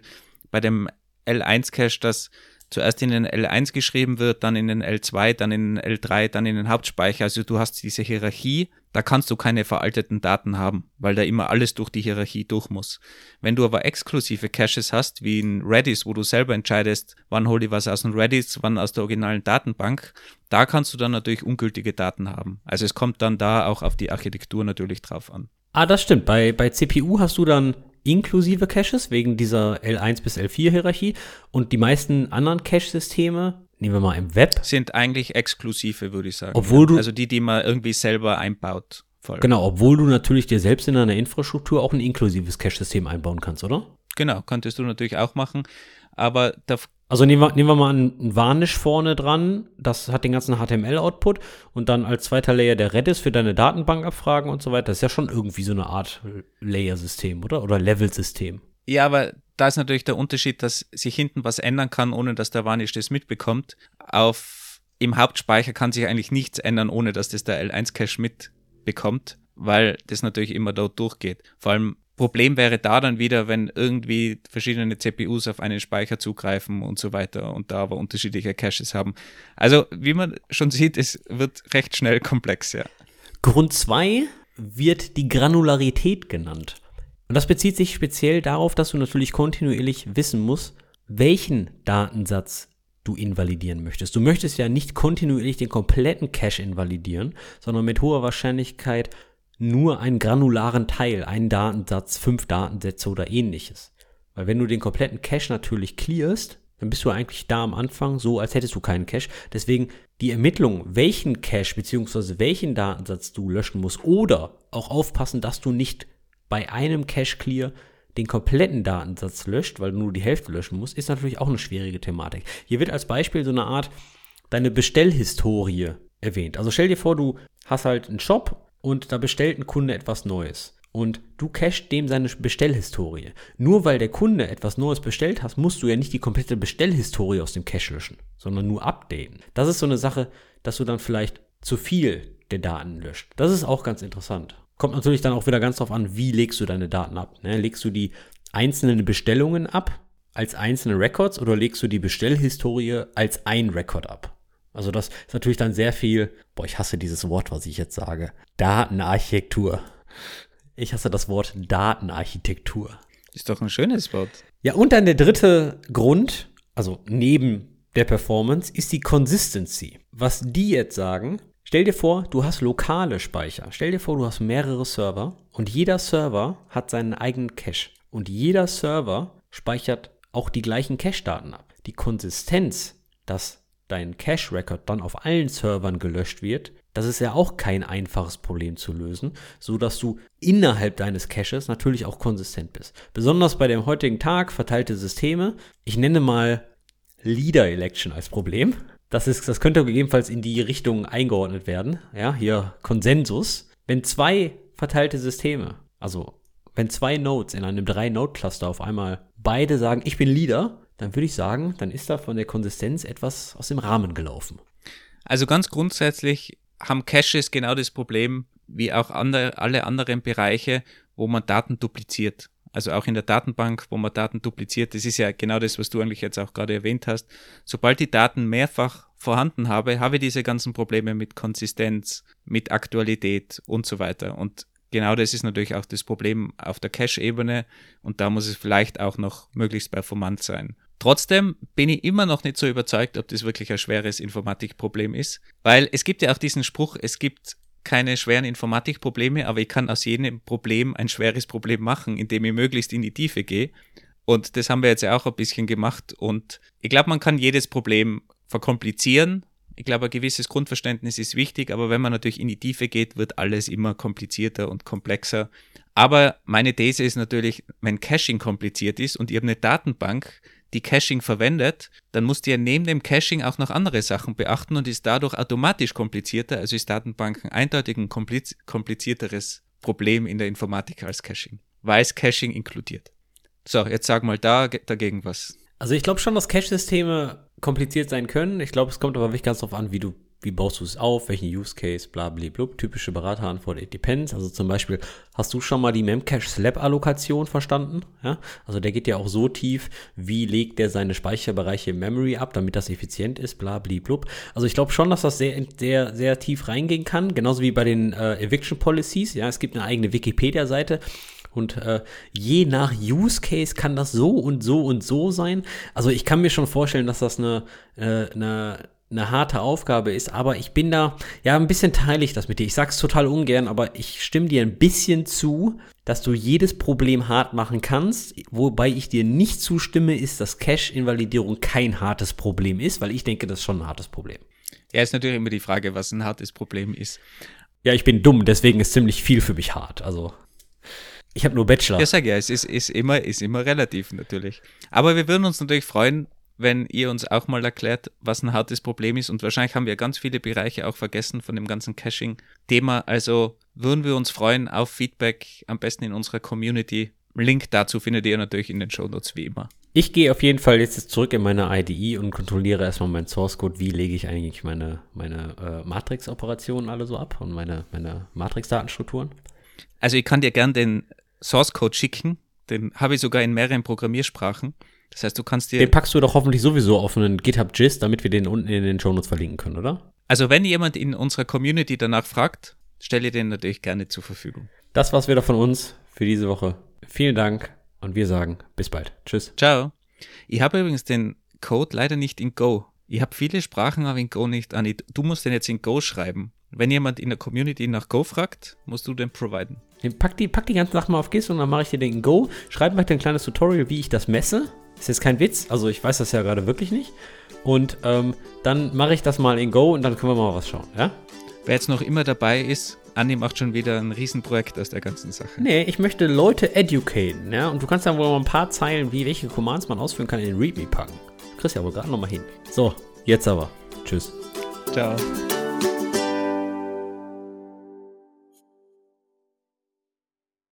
bei dem L1-Cache, dass zuerst in den L1 geschrieben wird, dann in den L2, dann in den L3, dann in den Hauptspeicher. Also du hast diese Hierarchie, da kannst du keine veralteten Daten haben, weil da immer alles durch die Hierarchie durch muss. Wenn du aber exklusive Caches hast, wie in Redis, wo du selber entscheidest, wann hole ich was aus dem Redis, wann aus der originalen Datenbank, da kannst du dann natürlich ungültige Daten haben. Also es kommt dann da auch auf die Architektur natürlich drauf an. Ah, das stimmt. Bei, bei CPU hast du dann inklusive Caches wegen dieser L1 bis L4 Hierarchie und die meisten anderen Cache-Systeme, nehmen wir mal im Web, sind eigentlich exklusive, würde ich sagen. Obwohl du, also die, die man irgendwie selber einbaut. Voll. Genau, obwohl du natürlich dir selbst in deiner Infrastruktur auch ein inklusives Cache-System einbauen kannst, oder? Genau, könntest du natürlich auch machen. Aber da also nehmen wir, nehmen wir mal ein Varnish vorne dran, das hat den ganzen HTML-Output und dann als zweiter Layer der Redis für deine Datenbankabfragen und so weiter. Das ist ja schon irgendwie so eine Art Layer-System, oder? Oder Level-System. Ja, aber da ist natürlich der Unterschied, dass sich hinten was ändern kann, ohne dass der Varnish das mitbekommt. Auf, Im Hauptspeicher kann sich eigentlich nichts ändern, ohne dass das der L1-Cache mitbekommt, weil das natürlich immer dort durchgeht. Vor allem Problem wäre da dann wieder, wenn irgendwie verschiedene CPUs auf einen Speicher zugreifen und so weiter und da aber unterschiedliche Caches haben. Also, wie man schon sieht, es wird recht schnell komplex, ja. Grund 2 wird die Granularität genannt. Und das bezieht sich speziell darauf, dass du natürlich kontinuierlich wissen musst, welchen Datensatz du invalidieren möchtest. Du möchtest ja nicht kontinuierlich den kompletten Cache invalidieren, sondern mit hoher Wahrscheinlichkeit nur einen granularen Teil, einen Datensatz, fünf Datensätze oder ähnliches. Weil wenn du den kompletten Cache natürlich clearst, dann bist du eigentlich da am Anfang so, als hättest du keinen Cache. Deswegen die Ermittlung, welchen Cache bzw. welchen Datensatz du löschen musst oder auch aufpassen, dass du nicht bei einem Cache Clear den kompletten Datensatz löscht, weil du nur die Hälfte löschen musst, ist natürlich auch eine schwierige Thematik. Hier wird als Beispiel so eine Art deine Bestellhistorie erwähnt. Also stell dir vor, du hast halt einen Shop und da bestellt ein Kunde etwas Neues. Und du cachst dem seine Bestellhistorie. Nur weil der Kunde etwas Neues bestellt hat, musst du ja nicht die komplette Bestellhistorie aus dem Cache löschen, sondern nur updaten. Das ist so eine Sache, dass du dann vielleicht zu viel der Daten löscht. Das ist auch ganz interessant. Kommt natürlich dann auch wieder ganz darauf an, wie legst du deine Daten ab. Ne? Legst du die einzelnen Bestellungen ab als einzelne Records oder legst du die Bestellhistorie als ein Record ab? Also das ist natürlich dann sehr viel, boah, ich hasse dieses Wort, was ich jetzt sage. Datenarchitektur. Ich hasse das Wort Datenarchitektur. Ist doch ein schönes Wort. Ja, und dann der dritte Grund, also neben der Performance, ist die Consistency. Was die jetzt sagen, stell dir vor, du hast lokale Speicher. Stell dir vor, du hast mehrere Server und jeder Server hat seinen eigenen Cache. Und jeder Server speichert auch die gleichen Cache-Daten ab. Die Konsistenz, dass dein Cache-Record dann auf allen Servern gelöscht wird, das ist ja auch kein einfaches Problem zu lösen, so dass du innerhalb deines Caches natürlich auch konsistent bist. Besonders bei dem heutigen Tag verteilte Systeme. Ich nenne mal Leader Election als Problem. Das ist, das könnte gegebenenfalls in die Richtung eingeordnet werden. Ja, hier Konsensus. Wenn zwei verteilte Systeme, also wenn zwei Nodes in einem drei Node Cluster auf einmal beide sagen, ich bin Leader, dann würde ich sagen, dann ist da von der Konsistenz etwas aus dem Rahmen gelaufen. Also ganz grundsätzlich haben Caches genau das Problem wie auch andere, alle anderen Bereiche, wo man Daten dupliziert. Also auch in der Datenbank, wo man Daten dupliziert. Das ist ja genau das, was du eigentlich jetzt auch gerade erwähnt hast. Sobald die Daten mehrfach vorhanden habe, habe ich diese ganzen Probleme mit Konsistenz, mit Aktualität und so weiter. Und genau das ist natürlich auch das Problem auf der Cache-Ebene und da muss es vielleicht auch noch möglichst performant sein. Trotzdem bin ich immer noch nicht so überzeugt, ob das wirklich ein schweres Informatikproblem ist, weil es gibt ja auch diesen Spruch, es gibt keine schweren Informatikprobleme, aber ich kann aus jedem Problem ein schweres Problem machen, indem ich möglichst in die Tiefe gehe. Und das haben wir jetzt ja auch ein bisschen gemacht. Und ich glaube, man kann jedes Problem verkomplizieren. Ich glaube, ein gewisses Grundverständnis ist wichtig, aber wenn man natürlich in die Tiefe geht, wird alles immer komplizierter und komplexer. Aber meine These ist natürlich, wenn Caching kompliziert ist und ihr habt eine Datenbank, die Caching verwendet, dann musst du ja neben dem Caching auch noch andere Sachen beachten und ist dadurch automatisch komplizierter, also ist Datenbanken eindeutig ein kompliz komplizierteres Problem in der Informatik als Caching, weil es Caching inkludiert. So, jetzt sag mal da, dagegen was. Also ich glaube schon, dass Cache-Systeme kompliziert sein können. Ich glaube, es kommt aber wirklich ganz darauf an, wie du wie baust du es auf, welchen Use Case, bla bla bla. Typische Beraterantwort, it depends. Also zum Beispiel, hast du schon mal die Memcache Slab Allokation verstanden? Ja, also der geht ja auch so tief, wie legt der seine Speicherbereiche im Memory ab, damit das effizient ist, bla bla bla. Also ich glaube schon, dass das sehr, sehr, sehr tief reingehen kann. Genauso wie bei den äh, Eviction Policies. Ja, es gibt eine eigene Wikipedia-Seite. Und äh, je nach Use Case kann das so und so und so sein. Also ich kann mir schon vorstellen, dass das eine, äh, eine eine harte Aufgabe ist, aber ich bin da, ja, ein bisschen teile ich das mit dir. Ich sag's total ungern, aber ich stimme dir ein bisschen zu, dass du jedes Problem hart machen kannst, wobei ich dir nicht zustimme, ist, dass Cache-Invalidierung kein hartes Problem ist, weil ich denke, das ist schon ein hartes Problem. Ja, ist natürlich immer die Frage, was ein hartes Problem ist. Ja, ich bin dumm, deswegen ist ziemlich viel für mich hart. Also, ich habe nur Bachelor. Ja, sag ja, es ist, ist, immer, ist immer relativ natürlich. Aber wir würden uns natürlich freuen, wenn ihr uns auch mal erklärt, was ein hartes Problem ist. Und wahrscheinlich haben wir ganz viele Bereiche auch vergessen von dem ganzen Caching-Thema. Also würden wir uns freuen auf Feedback, am besten in unserer Community. Link dazu findet ihr natürlich in den Show Notes wie immer. Ich gehe auf jeden Fall jetzt zurück in meine IDE und kontrolliere erstmal meinen Source Code. Wie lege ich eigentlich meine, meine äh, Matrix-Operationen alle so ab und meine, meine Matrix-Datenstrukturen? Also ich kann dir gern den Source Code schicken. Den habe ich sogar in mehreren Programmiersprachen. Das heißt, du kannst dir. Den packst du doch hoffentlich sowieso auf einen GitHub-Gist, damit wir den unten in den Shownotes verlinken können, oder? Also, wenn jemand in unserer Community danach fragt, stelle den natürlich gerne zur Verfügung. Das war's wieder von uns für diese Woche. Vielen Dank und wir sagen bis bald. Tschüss. Ciao. Ich habe übrigens den Code leider nicht in Go. Ich habe viele Sprachen, aber in Go nicht. Anni, du musst den jetzt in Go schreiben. Wenn jemand in der Community nach Go fragt, musst du den providen. Pack die, pack die ganzen Sachen mal auf GIS und dann mache ich dir den in Go. Schreib mir ein kleines Tutorial, wie ich das messe. Ist jetzt kein Witz, also ich weiß das ja gerade wirklich nicht. Und ähm, dann mache ich das mal in Go und dann können wir mal was schauen, ja? Wer jetzt noch immer dabei ist, Anni macht schon wieder ein Riesenprojekt aus der ganzen Sache. Nee, ich möchte Leute educaten, ja? Und du kannst dann wohl mal ein paar Zeilen, wie welche Commands man ausführen kann, in den README packen. Kriegst ja wohl gerade nochmal hin. So, jetzt aber. Tschüss. Ciao.